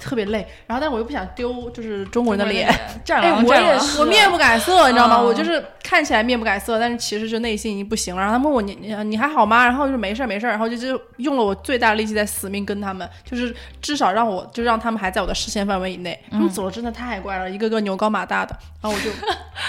特别累，然后但是我又不想丢就是中国人的脸，战哎狼战狼，我也是我面不改色，你知道吗？嗯我就是看起来面不改色，但是其实就内心已经不行了。然后他们问我你你你还好吗？然后就是没事儿没事儿，然后就就用了我最大的力气在死命跟他们，就是至少让我就让他们还在我的视线范围以内。他们走的真的太快了，一个个牛高马大的，然后我就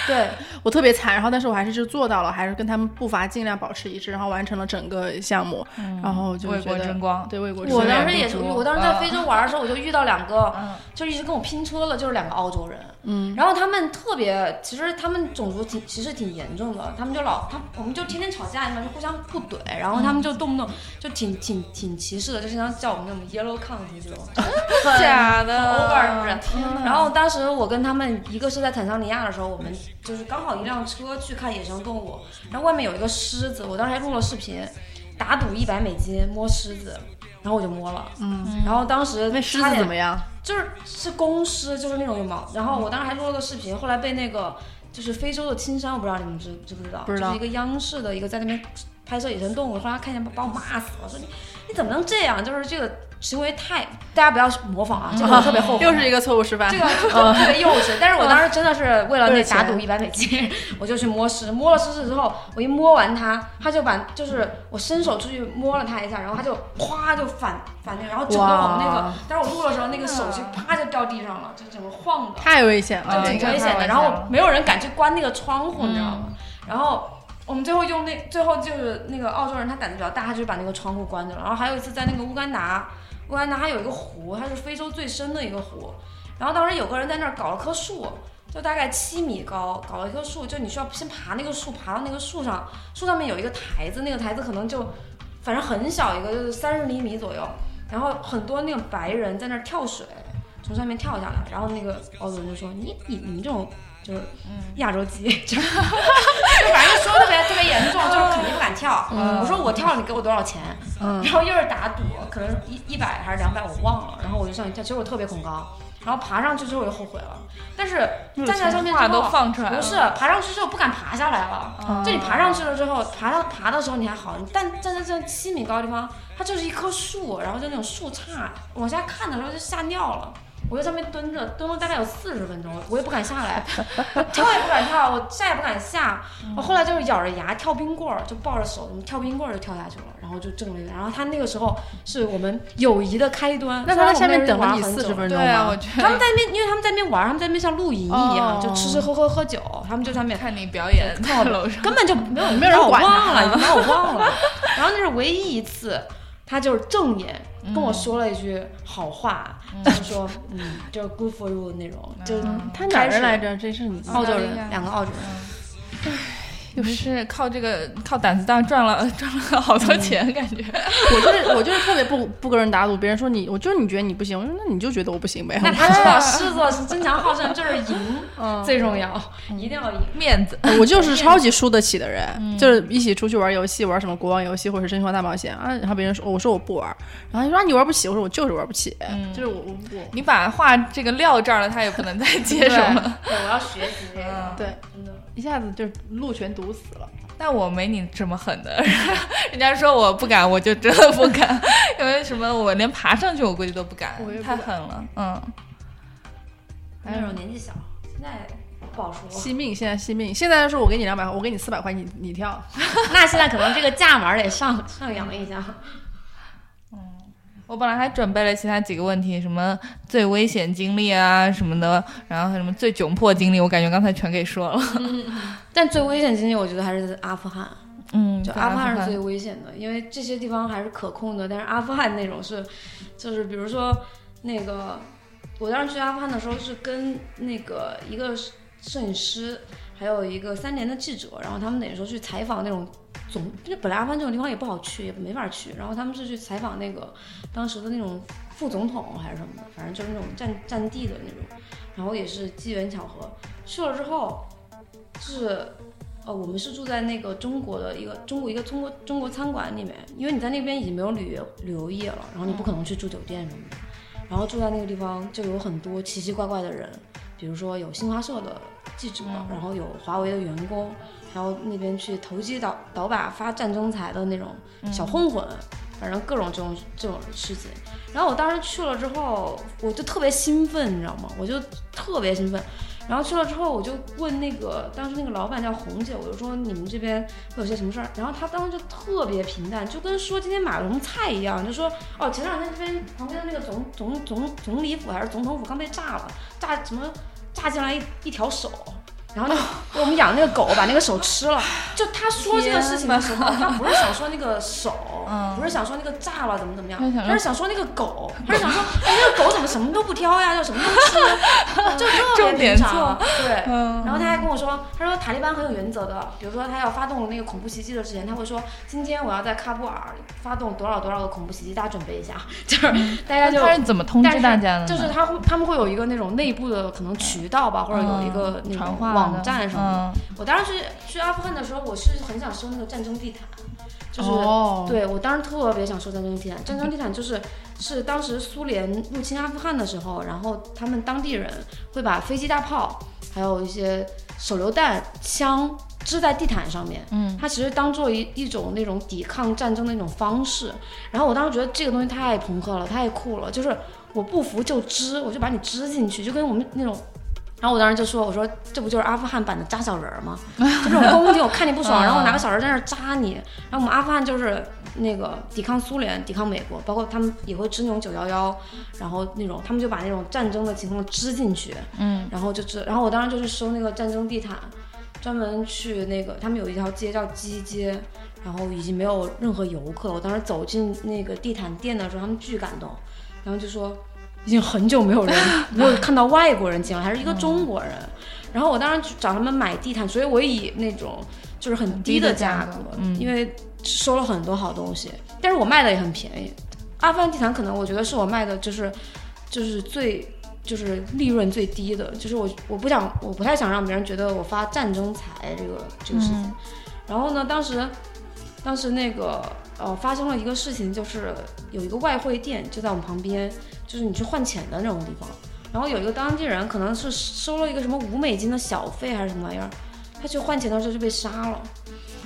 对，我特别惨，然后但是我还是就做到了，还是跟他们步伐尽量保持一致，然后完成了整个项目，然后就为国争光对为国争光。我当时也是，我当时在非洲玩的时候，我就遇到两个嗯，就一直跟我拼车了，就是两个澳洲人。嗯，然后他们特别，其实他们种族挺歧视挺严重的，他们就老他我们就天天吵架嘛，就互相互怼，然后他们就动不动就挺挺挺歧视的，就经常叫我们那种 yellow country 这种，假的 over 是不的，是？然后当时我跟他们，一个是在坦桑尼亚的时候，我们就是刚好一辆车去看野生动物，然后外面有一个狮子，我当时还录了视频，打赌一百美金摸狮子，然后我就摸了，嗯，然后当时那狮子怎么样？就是是公狮，就是那种有毛。然后我当时还录了个视频，后来被那个就是非洲的青山，我不知道你们知知不知道，不知道就是一个央视的一个在那边拍摄野生动物，后来看见把我骂死了，说你你怎么能这样？就是这个行为太，大家不要模仿啊，这个我特别后悔。又是一个错误示范。这个 特别幼稚，但是我当时真的是为了那打赌一百美金，我就去摸狮，摸了狮子之后，我一摸完它，它就把就是我伸手出去摸了它一下，然后它就咵就反反那个，然后整个我们那个，但是我录的时候那个手就啪就掉地上了，就整个晃的，太危险了，挺危险的。然后没有人敢去关那个窗户，你知道吗？然后。我们最后用那最后就是那个澳洲人，他胆子比较大，他就把那个窗户关着了。然后还有一次在那个乌干达，乌干达还有一个湖，它是非洲最深的一个湖。然后当时有个人在那儿搞了棵树，就大概七米高，搞了一棵树，就你需要先爬那个树，爬到那个树上，树上面有一个台子，那个台子可能就反正很小一个，就是三十厘米左右。然后很多那种白人在那儿跳水，从上面跳下来。然后那个澳洲人就说：“你你你们这种就是亚洲鸡，就 反正就说特别特别严重，就是肯定不敢跳。我跳了，你给我多少钱？然后又是打赌，可能一一百还是两百，我忘了。然后我就上去跳，其实我特别恐高。然后爬上去之后我就后悔了，但是站在上面之后都放出来了，不是爬上去之后不敢爬下来了。就你爬上去了之后，爬到爬的时候你还好，但站在这七米高的地方，它就是一棵树，然后就那种树杈，往下看的时候就吓尿了。我在上面蹲着，蹲了大概有四十分钟，我也不敢下来，跳也不敢跳，我下也不敢下。我后来就是咬着牙跳冰棍儿，就抱着手，跳冰棍儿就跳下去了，然后就挣了一个。然后他那个时候是我们友谊的开端。那他在下面等了你四十分钟吗？他们在那边，因为他们在那边玩，他们在那边像露营一样，就吃吃喝喝喝酒，他们就上面看你表演，看我楼上，根本就没有没有人管他，已经把我忘了。然后那是唯一一次。他就是正眼跟我说了一句好话，就是说，嗯，就是 good for you 那种，就他哪人来着？这是你澳洲人，两个澳洲人。又是靠这个靠胆子大赚了 赚了好多钱，感觉。我就是我就是特别不不跟人打赌，别人说你，我就是你觉得你不行，我说那你就觉得我不行呗。那他知道狮子是争强好胜，就是赢最重要，一定要赢面子。我就是超级输得起的人，就是一起出去玩游戏，玩什么国王游戏或者是真心话大冒险啊，然后别人说我说我不玩，然后他说你玩不起，我说我就是玩不起，就是我我我你把话这个撂这儿了，他也不能再接什么。对，我要学习这个。对，真的。一下子就路全堵死了，但我没你这么狠的。人家说我不敢，我就真的不敢，因为什么？我连爬上去我估计都不敢，太狠了。嗯，那时候年纪小，现在不好说。惜命，现在惜命。现在说我给你两百块，我给你四百块，你你跳。那现在可能这个价码得上上扬一下。我本来还准备了其他几个问题，什么最危险经历啊什么的，然后什么最窘迫经历，我感觉刚才全给说了。但最危险经历，我觉得还是阿富汗。嗯，就阿富汗是最危险的，因为这些地方还是可控的，但是阿富汗那种是，就是比如说那个，我当时去阿富汗的时候是跟那个一个摄影师，还有一个三联的记者，然后他们等于说去采访那种。总，因为本来阿富汗这种地方也不好去，也没法去。然后他们是去采访那个当时的那种副总统还是什么的，反正就是那种战战地的那种。然后也是机缘巧合去了之后，是，呃，我们是住在那个中国的一个中国一个中国中国餐馆里面，因为你在那边已经没有旅游旅游业了，然后你不可能去住酒店什么的。然后住在那个地方就有很多奇奇怪怪的人，比如说有新华社的记者，然后有华为的员工。然后那边去投机倒倒把发战争财的那种小混混，反正各种这种这种事情。然后我当时去了之后，我就特别兴奋，你知道吗？我就特别兴奋。然后去了之后，我就问那个当时那个老板叫红姐，我就说你们这边会有些什么事儿？然后她当时就特别平淡，就跟说今天买了什么菜一样，就说哦前两天这边旁边的那个总总总总理府还是总统府刚被炸了，炸什么炸进来一一条手。然后呢，我们养那个狗把那个手吃了。就他说这个事情的时候，他不是想说那个手，不是想说那个炸了怎么怎么样，他是想说那个狗，他是想说，哎，那个狗怎么什么都不挑呀，就什么都吃，就特别平常。对，然后他还跟我说，他说塔利班很有原则的，比如说他要发动那个恐怖袭击的之前，他会说，今天我要在喀布尔发动多少多少个恐怖袭击，大家准备一下。就是大家就他是怎么通知大家的？就是他会他们会有一个那种内部的可能渠道吧，或者有一个那种网站什么的。我当时去阿富汗的时候，我是很想收那个战争地毯，就是对我当时特别想收战争地毯。战争地毯就是是当时苏联入侵阿富汗的时候，然后他们当地人会把飞机、大炮，还有一些手榴弹、枪支在地毯上面。嗯，它其实当做一一种那种抵抗战争的一种方式。然后我当时觉得这个东西太朋克了，太酷了，就是我不服就支，我就把你支进去，就跟我们那种。然后我当时就说：“我说这不就是阿富汗版的扎小人吗？就这种攻击，我看你不爽，然后我拿个小人在那扎你。然后我们阿富汗就是那个抵抗苏联、抵抗美国，包括他们也会支那种九幺幺，然后那种他们就把那种战争的情况支进去。嗯，然后就支，然后我当时就去收那个战争地毯，专门去那个他们有一条街叫鸡街，然后已经没有任何游客。我当时走进那个地毯店的时候，他们巨感动，然后就说。”已经很久没有人没有看到外国人进来，还是一个中国人。然后我当时找他们买地毯，所以我以那种就是很低的价格，因为收了很多好东西。但是我卖的也很便宜。阿富汗地毯可能我觉得是我卖的就是就是最就是利润最低的，就是我我不想我不太想让别人觉得我发战争财这个这个事情。然后呢，当时当时那个呃发生了一个事情，就是有一个外汇店就在我们旁边，就是你去换钱的那种地方。然后有一个当地人可能是收了一个什么五美金的小费还是什么玩意儿，他去换钱的时候就被杀了。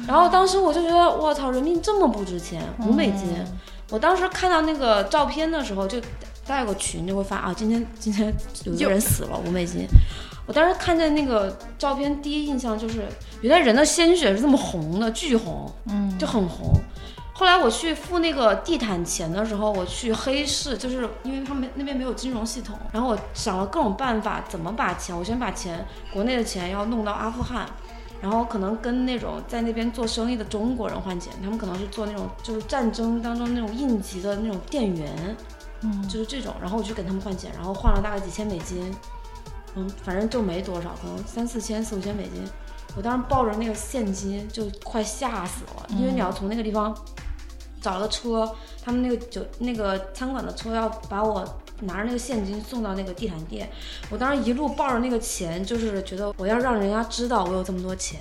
然后当时我就觉得我操，人命这么不值钱，五美金。我当时看到那个照片的时候，就大家有个群就会发啊，今天今天 有一个人死了，五美金。我当时看见那个照片，第一印象就是原来人的鲜血是这么红的，巨红，嗯，就很红。后来我去付那个地毯钱的时候，我去黑市，就是因为他们那边没有金融系统，然后我想了各种办法，怎么把钱，我先把钱国内的钱要弄到阿富汗。然后可能跟那种在那边做生意的中国人换钱，他们可能是做那种就是战争当中那种应急的那种店员，嗯，就是这种。然后我去给他们换钱，然后换了大概几千美金，嗯，反正就没多少，可能三四千、四五千美金。我当时抱着那个现金就快吓死了，因为你要从那个地方找了个车，他们那个酒那个餐馆的车要把我。拿着那个现金送到那个地毯店，我当时一路抱着那个钱，就是觉得我要让人家知道我有这么多钱，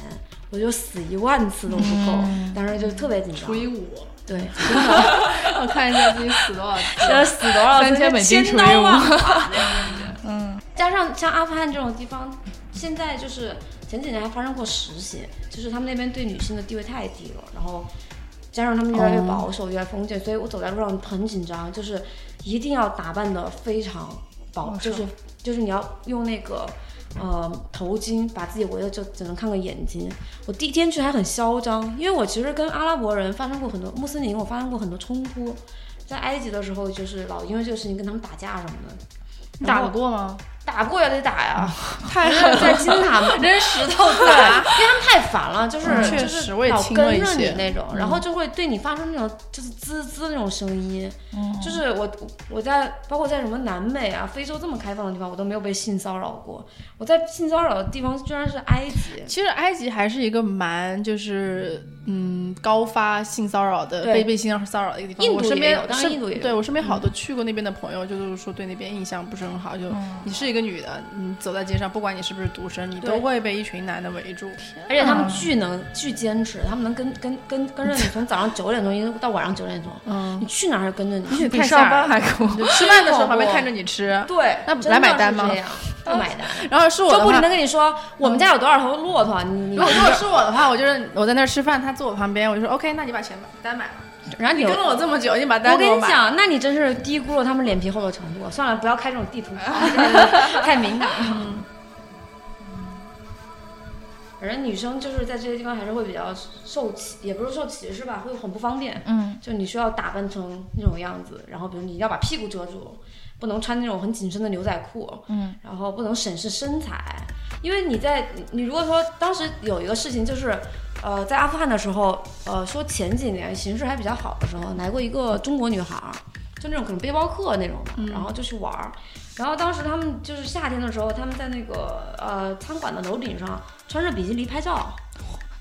我就死一万次都不够。当时就特别紧张。除以五，对，我看一下自己死多少次，死多少三千美金除以五。嗯，加上像阿富汗这种地方，现在就是前几年还发生过实习，就是他们那边对女性的地位太低了，然后加上他们越来越保守，越来越封建，所以我走在路上很紧张，就是。一定要打扮的非常保，就是就是你要用那个呃头巾把自己围的就只能看个眼睛。我第一天去还很嚣张，因为我其实跟阿拉伯人发生过很多穆斯林，我发生过很多冲突。在埃及的时候，就是老因为这个事情跟他们打架什么的。你打得过吗？打不过也得打呀，太在金塔扔石头打，因为他们太烦了，就是就是老跟着你那种，然后就会对你发出那种就是滋滋那种声音，就是我我在包括在什么南美啊、非洲这么开放的地方，我都没有被性骚扰过。我在性骚扰的地方居然是埃及，其实埃及还是一个蛮就是嗯高发性骚扰的被被性骚扰的一个地方。我身边当然印度也对我身边好多去过那边的朋友，就是说对那边印象不是很好，就你是一个。女的，你走在街上，不管你是不是独身，你都会被一群男的围住。而且他们巨能巨坚持，他们能跟跟跟跟着你 从早上九点钟一直到晚上九点钟。嗯，你去哪儿跟着你？比上班还苦。吃饭的时候旁边看着你吃。对，那来买单吗？不 买单。然后是我就不停的跟你说，我们家有多少头骆驼。你如果是我的话，我就是我在那儿吃饭，他坐我旁边，我就说 OK，那你把钱单买了。然后你跟了我这么久，你把单我跟你讲，那你真是低估了他们脸皮厚的程度。算了，不要开这种地图，太敏感了。反正女生就是在这些地方还是会比较受歧，也不是受歧视吧，会很不方便。嗯，就你需要打扮成那种样子，然后比如你要把屁股遮住，不能穿那种很紧身的牛仔裤。嗯，然后不能审视身材，因为你在你如果说当时有一个事情就是。呃，在阿富汗的时候，呃，说前几年形势还比较好的时候，来过一个中国女孩，就那种可能背包客那种的，然后就去玩儿。然后当时他们就是夏天的时候，他们在那个呃餐馆的楼顶上穿着比基尼拍照，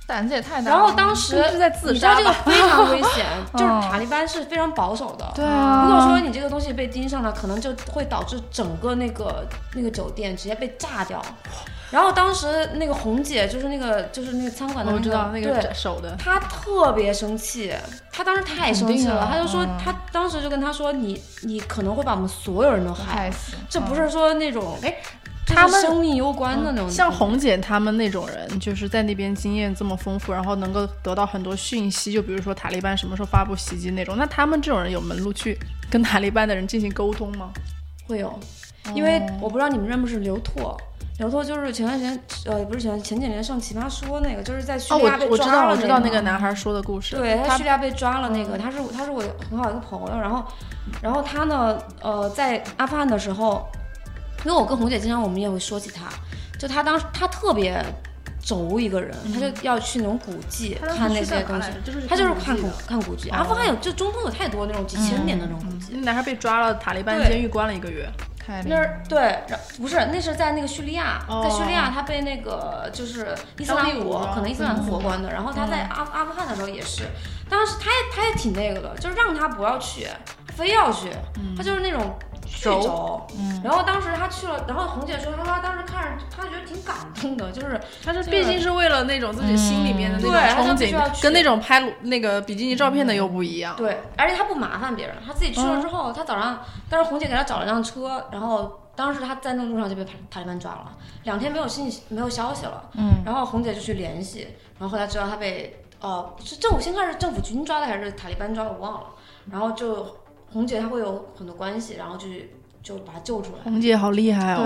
胆子也太大。然后当时是在自杀，你知道这个非常危险，就是塔利班是非常保守的。对啊，如果说你这个东西被盯上了，可能就会导致整个那个那个酒店直接被炸掉。然后当时那个红姐就是那个就是那个餐馆的那个对手的，她特别生气，她当时太生气了，她就说她当时就跟他说你你可能会把我们所有人都害死，这不是说那种哎，他们生命攸关的那种。像红姐他们那种人，就是在那边经验这么丰富，然后能够得到很多讯息，就比如说塔利班什么时候发布袭击那种，那他们这种人有门路去跟塔利班的人进行沟通吗？会有，因为我不知道你们认不认识刘拓。刘拓就是前段时间，呃，不是前前几年上《奇葩说》那个，就是在叙利亚被抓了那个。我知道，我知道那个男孩说的故事。对他叙利亚被抓了那个，他是他是我很好一个朋友，然后，然后他呢，呃，在阿富汗的时候，因为我跟红姐经常我们也会说起他，就他当时他特别轴一个人，他就要去那种古迹看那些东西，他就是看古看古迹。阿富汗有就中东有太多那种几千年的那种古迹。男孩被抓了，塔利班监狱关了一个月。那儿对，不是，那是在那个叙利亚，在叙利亚他被那个就是伊斯兰国，可能伊斯兰国关的。然后他在阿阿富汗的时候也是，当时他也他也挺那个的，就是让他不要去，非要去，他就是那种轴。嗯，然后当时他去了，然后红姐说，她说当时看着，她觉得挺感动的，就是她是毕竟是为了那种自己心里面的那种憧憬，跟那种拍那个比基尼照片的又不一样。对，而且她不麻烦别人，她自己去了之后，她早上，当时红姐给她找了辆车，然后当时她在那路上就被塔塔利班抓了，两天没有信息，没有消息了。嗯，然后红姐就去联系，然后后来知道她被。哦，是政府先看是政府军抓的还是塔利班抓的，我忘了。然后就红姐她会有很多关系，然后就就把她救出来。红姐好厉害哦！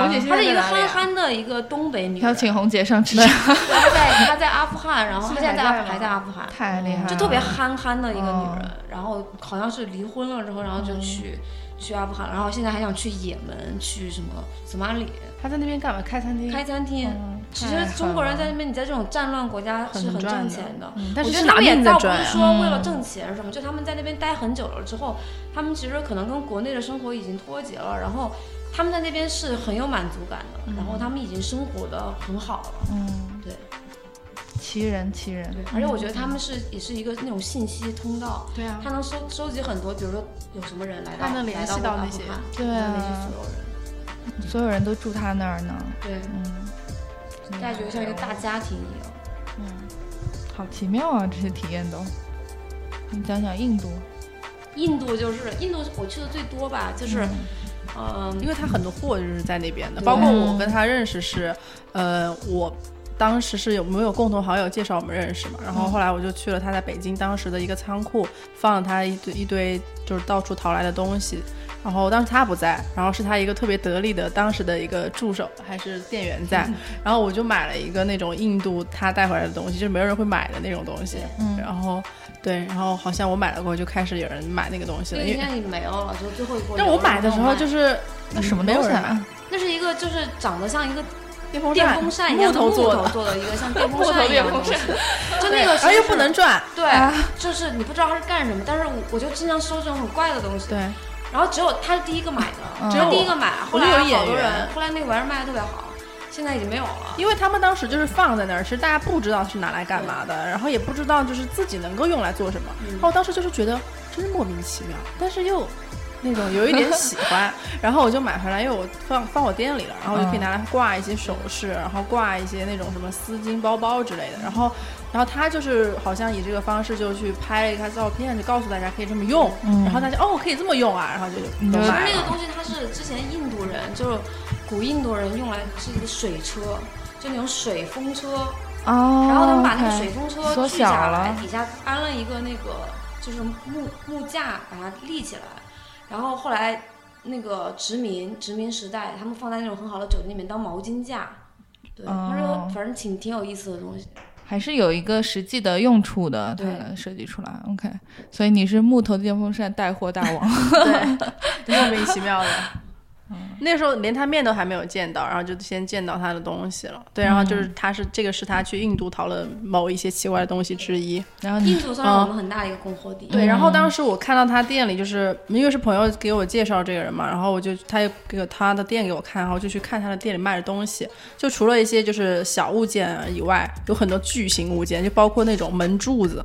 红姐她是一个憨憨的一个东北女。要请红姐上吃。她在她在阿富汗，然后她现在还在阿富汗。太厉害。就特别憨憨的一个女人，然后好像是离婚了之后，然后就去去阿富汗，然后现在还想去也门，去什么索马里。她在那边干嘛？开餐厅。开餐厅。其实中国人在那边，你在这种战乱国家是很挣钱的。但是他们也倒不是说为了挣钱什么，就他们在那边待很久了之后，他们其实可能跟国内的生活已经脱节了，然后他们在那边是很有满足感的，然后他们已经生活的很好了。嗯，对，奇人奇人。对，而且我觉得他们是也是一个那种信息通道。对啊，他能收收集很多，比如说有什么人来到，他能联系到那些，对啊，那些所有人，所有人都住他那儿呢。对，嗯。大家觉得像一个大家庭一样，嗯，好奇妙啊，这些体验都。你讲讲印度，印度就是印度，我去的最多吧，就是，嗯，因为他很多货就是在那边的，包括我跟他认识是，呃，我当时是有没有共同好友介绍我们认识嘛，然后后来我就去了他在北京当时的一个仓库，放了他一堆一堆就是到处淘来的东西。然后当时他不在，然后是他一个特别得力的当时的一个助手还是店员在，然后我就买了一个那种印度他带回来的东西，就是没有人会买的那种东西。嗯，然后对，然后好像我买了过后就开始有人买那个东西了。现在已经没有了，就最后一波。但我买的时候就是那什么没有人买，那是一个就是长得像一个电风扇，电风扇一样木头做的一个像电风扇一样的东西，就那个，而又不能转。对，就是你不知道它是干什么，但是我就经常收这种很怪的东西。对。然后只有他是第一个买的，只有第一个买。后来有好多人，后来那个玩意儿卖的特别好，现在已经没有了。因为他们当时就是放在那儿，其实大家不知道是拿来干嘛的，然后也不知道就是自己能够用来做什么。然后当时就是觉得真莫名其妙，但是又。那种有一点喜欢，然后我就买回来，因为我放放我店里了，然后我就可以拿来挂一些首饰，然后挂一些那种什么丝巾包包之类的。然后，然后他就是好像以这个方式就去拍了一个照片，就告诉大家可以这么用。然后大家哦可以这么用啊，然后就都买那个东西它是之前印度人就是古印度人用来是一个水车，就那种水风车。哦。然后他们把那个水风车锯下来，底下安了一个那个就是木木架，把它立起来。然后后来，那个殖民殖民时代，他们放在那种很好的酒店里面当毛巾架，对，他说反正挺挺有意思的东西，还是有一个实际的用处的，它设计出来。OK，所以你是木头电风扇带货大王，对，莫名其妙的。那时候连他面都还没有见到，然后就先见到他的东西了。对，然后就是他是这个是他去印度淘了某一些奇怪的东西之一。然后印度算是我们很大的一个供货地。对，然后当时我看到他店里，就是因为是朋友给我介绍这个人嘛，然后我就他又给他的店给我看，然后就去看他的店里卖的东西。就除了一些就是小物件以外，有很多巨型物件，就包括那种门柱子。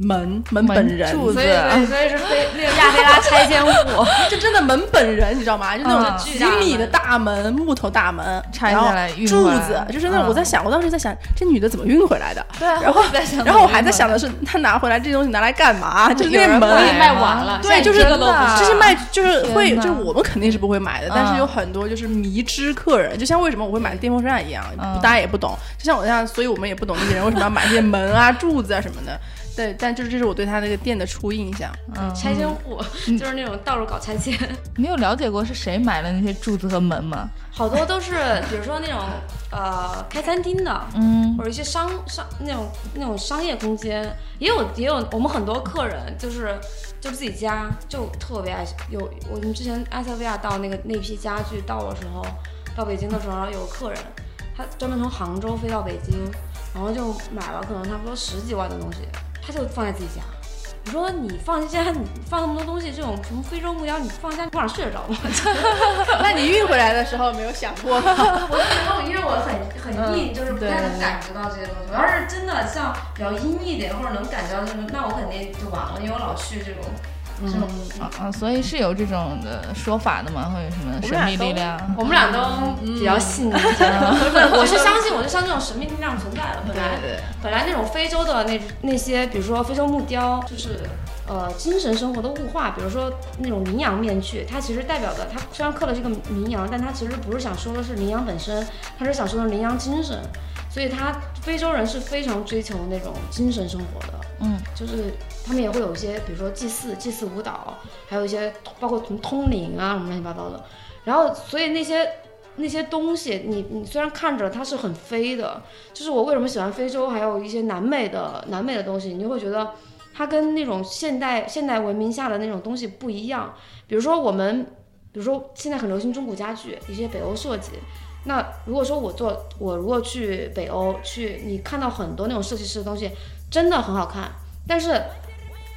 门门本人，所以所以是非那个亚非拉拆迁户，就真的门本人，你知道吗？就那种几米的大门，木头大门，拆下来柱子，就是那种我在想，我当时在想，这女的怎么运回来的？对，然后然后我还在想的是，她拿回来这东西拿来干嘛？就是那门卖完了，对，就是这些卖，就是会，就是我们肯定是不会买的，但是有很多就是迷之客人，就像为什么我会买电风扇一样，大家也不懂，就像我这样，所以我们也不懂那些人为什么要买这些门啊、柱子啊什么的。对，但就是这是我对他那个店的初印象。嗯，拆迁户 就是那种到处搞拆迁。你有了解过是谁买了那些柱子和门吗？好多都是，比如说那种呃开餐厅的，嗯，或者一些商商那种那种商业空间，也有也有我们很多客人就是就是自己家就特别爱有我们之前埃塞维亚到那个那批家具到的时候，到北京的时候有客人，他专门从杭州飞到北京，然后就买了可能差不多十几万的东西。他就放在自己家，你说你放家，你放那么多东西，这种什么非洲木雕，你放家，你晚上睡得着吗？那你运回来的时候没有想过？我时候因为我很很硬，就是不太能感觉到这些东西。我要是真的像比较阴一点，或者能感觉到这种，那我肯定就完了，因为我老去这种嗯啊啊，所以是有这种的说法的吗？会有什么神秘力量？我们俩都比较信，我是相信，我是相信这种神秘力量存在的。本来本来那种非洲的那那些，比如说非洲木雕，就是呃精神生活的物化，比如说那种羚羊面具，它其实代表的，它虽然刻了这个羚羊，但它其实不是想说的是羚羊本身，它是想说的羚羊精神。所以，他非洲人是非常追求那种精神生活的，嗯，就是他们也会有一些，比如说祭祀、祭祀舞蹈，还有一些包括什么通灵啊什么乱七八糟的。然后，所以那些那些东西，你你虽然看着它是很非的，就是我为什么喜欢非洲，还有一些南美的南美的东西，你就会觉得它跟那种现代现代文明下的那种东西不一样。比如说我们，比如说现在很流行中古家具，一些北欧设计。那如果说我做，我如果去北欧去，你看到很多那种设计师的东西，真的很好看，但是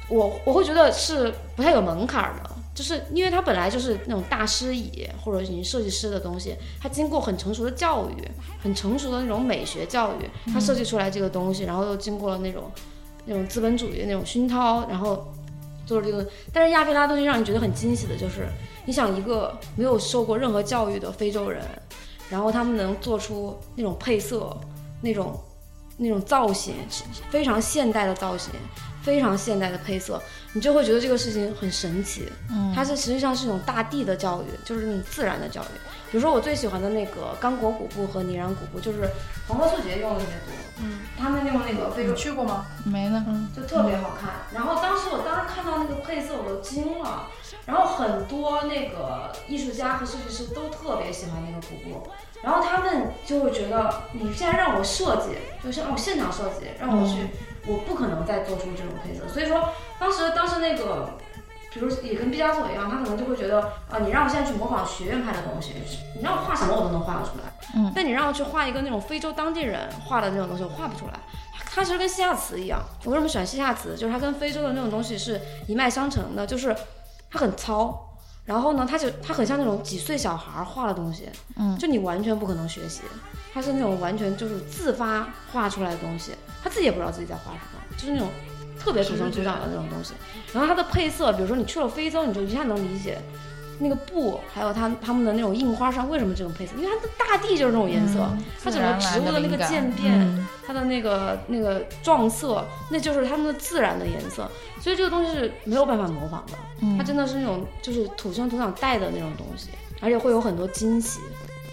我我会觉得是不太有门槛的，就是因为它本来就是那种大师椅或者你设计师的东西，它经过很成熟的教育，很成熟的那种美学教育，它设计出来这个东西，然后又经过了那种那种资本主义那种熏陶，然后做了这个。但是亚非拉东西让你觉得很惊喜的就是，你想一个没有受过任何教育的非洲人。然后他们能做出那种配色，那种那种造型，非常现代的造型，非常现代的配色，你就会觉得这个事情很神奇。嗯，它是实际上是一种大地的教育，就是那种自然的教育。比如说我最喜欢的那个刚果古布和尼壤古布，就是黄河素洁用的特别多。嗯，他们用那个非洲去过吗？没呢，就特别好看。然后当时我当时看到那个配色，我都惊了。然后很多那个艺术家和设计师都特别喜欢那个古布，然后他们就会觉得，你现在让我设计，就是让我现场设计，让我去，我不可能再做出这种配色。所以说，当时当时那个，比如也跟毕加索一样，他可能就会觉得，啊，你让我现在去模仿学院派的东西，你让我画什么我都能画得出来。嗯。但你让我去画一个那种非洲当地人画的那种东西，我画不出来。它其实跟西夏瓷一样，我为什么喜欢西夏瓷？就是它跟非洲的那种东西是一脉相承的，就是。它很糙，然后呢，它就它很像那种几岁小孩画的东西，嗯，就你完全不可能学习，它是那种完全就是自发画出来的东西，他自己也不知道自己在画什么，就是那种特别土生土长的那种东西。然后它的配色，比如说你去了非洲，你就一下能理解。那个布，还有它它们的那种印花上为什么这种配色？因为它的大地就是这种颜色，它整个植物的那个渐变，它的那个那个撞色，那就是它们的自然的颜色。所以这个东西是没有办法模仿的，它真的是那种就是土生土长带的那种东西，而且会有很多惊喜。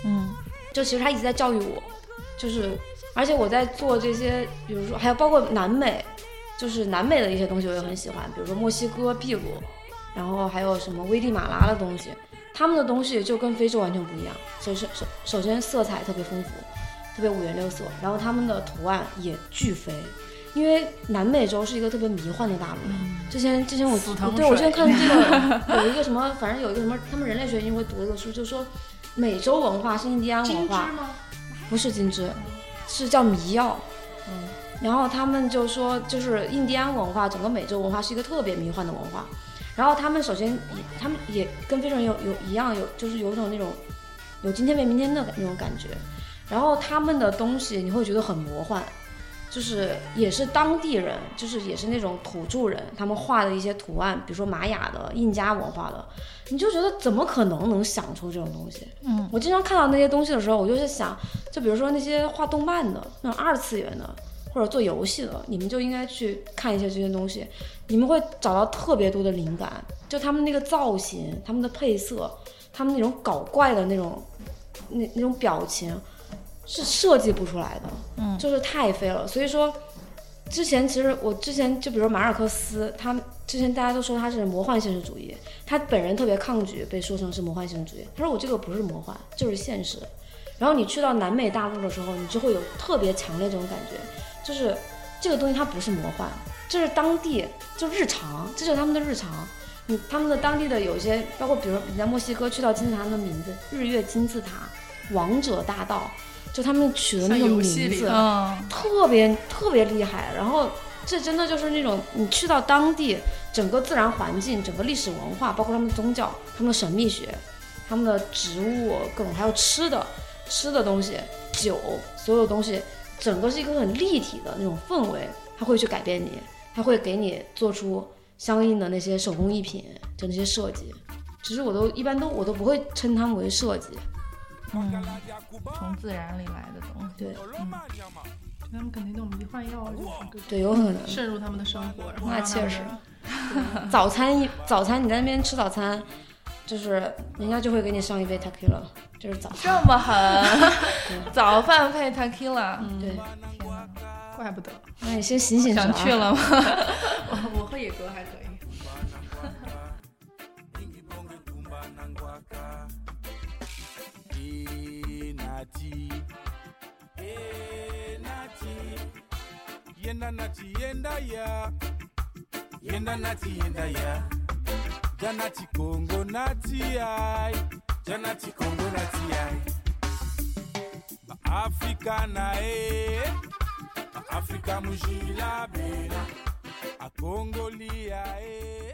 嗯，就其实他一直在教育我，就是而且我在做这些，比如说还有包括南美，就是南美的一些东西我也很喜欢，比如说墨西哥秘鲁。然后还有什么危地马拉的东西，他们的东西就跟非洲完全不一样。首先首首先色彩特别丰富，特别五颜六色，然后他们的图案也巨肥，因为南美洲是一个特别迷幻的大陆。之前之前我对我之前看这个 有一个什么，反正有一个什么，他们人类学因为读一个书，就说美洲文化是印第安文化，不是金枝，是叫迷药。嗯，然后他们就说，就是印第安文化，整个美洲文化是一个特别迷幻的文化。然后他们首先也，他们也跟非洲人有有一样，有就是有一种那种，有今天没明天的那种感觉。然后他们的东西你会觉得很魔幻，就是也是当地人，就是也是那种土著人，他们画的一些图案，比如说玛雅的、印加文化的，你就觉得怎么可能能想出这种东西？嗯，我经常看到那些东西的时候，我就在想，就比如说那些画动漫的，那种二次元的。或者做游戏的，你们就应该去看一些这些东西，你们会找到特别多的灵感。就他们那个造型，他们的配色，他们那种搞怪的那种，那那种表情，是设计不出来的。嗯，就是太飞了。所以说，之前其实我之前就比如马尔克斯，他之前大家都说他是魔幻现实主义，他本人特别抗拒被说成是魔幻现实主义。他说我这个不是魔幻，就是现实。然后你去到南美大陆的时候，你就会有特别强烈这种感觉。就是这个东西，它不是魔幻，这是当地就日常，这就是他们的日常。你他们的当地的有些，包括比如你在墨西哥去到金字塔的名字，日月金字塔、王者大道，就他们取的那个名字，特别特别厉害。然后这真的就是那种你去到当地，整个自然环境、整个历史文化，包括他们的宗教、他们的神秘学、他们的植物各种，还有吃的吃的东西、酒，所有东西。整个是一个很立体的那种氛围，它会去改变你，它会给你做出相应的那些手工艺品，就那些设计。其实我都一般都我都不会称他们为设计，嗯，从自然里来的东西。对，嗯他们肯定那种迷幻药，对，有可能渗入他们的生活。然后那确实，早餐一早餐你在那边吃早餐，就是人家就会给你上一杯 tequila，就是早餐。这么狠，早饭配 tequila，对，天哪，怪不得。那你先醒醒想去了吗？我我喝野哥还可以。Nati, Nati, yenda Nati yenda ya, yenda Nati yenda ya, janati Kongo Nati ai, janati Kongo Nati ai, ba Afrika na e, ba Afrika mujila bena, a Kongo lia e.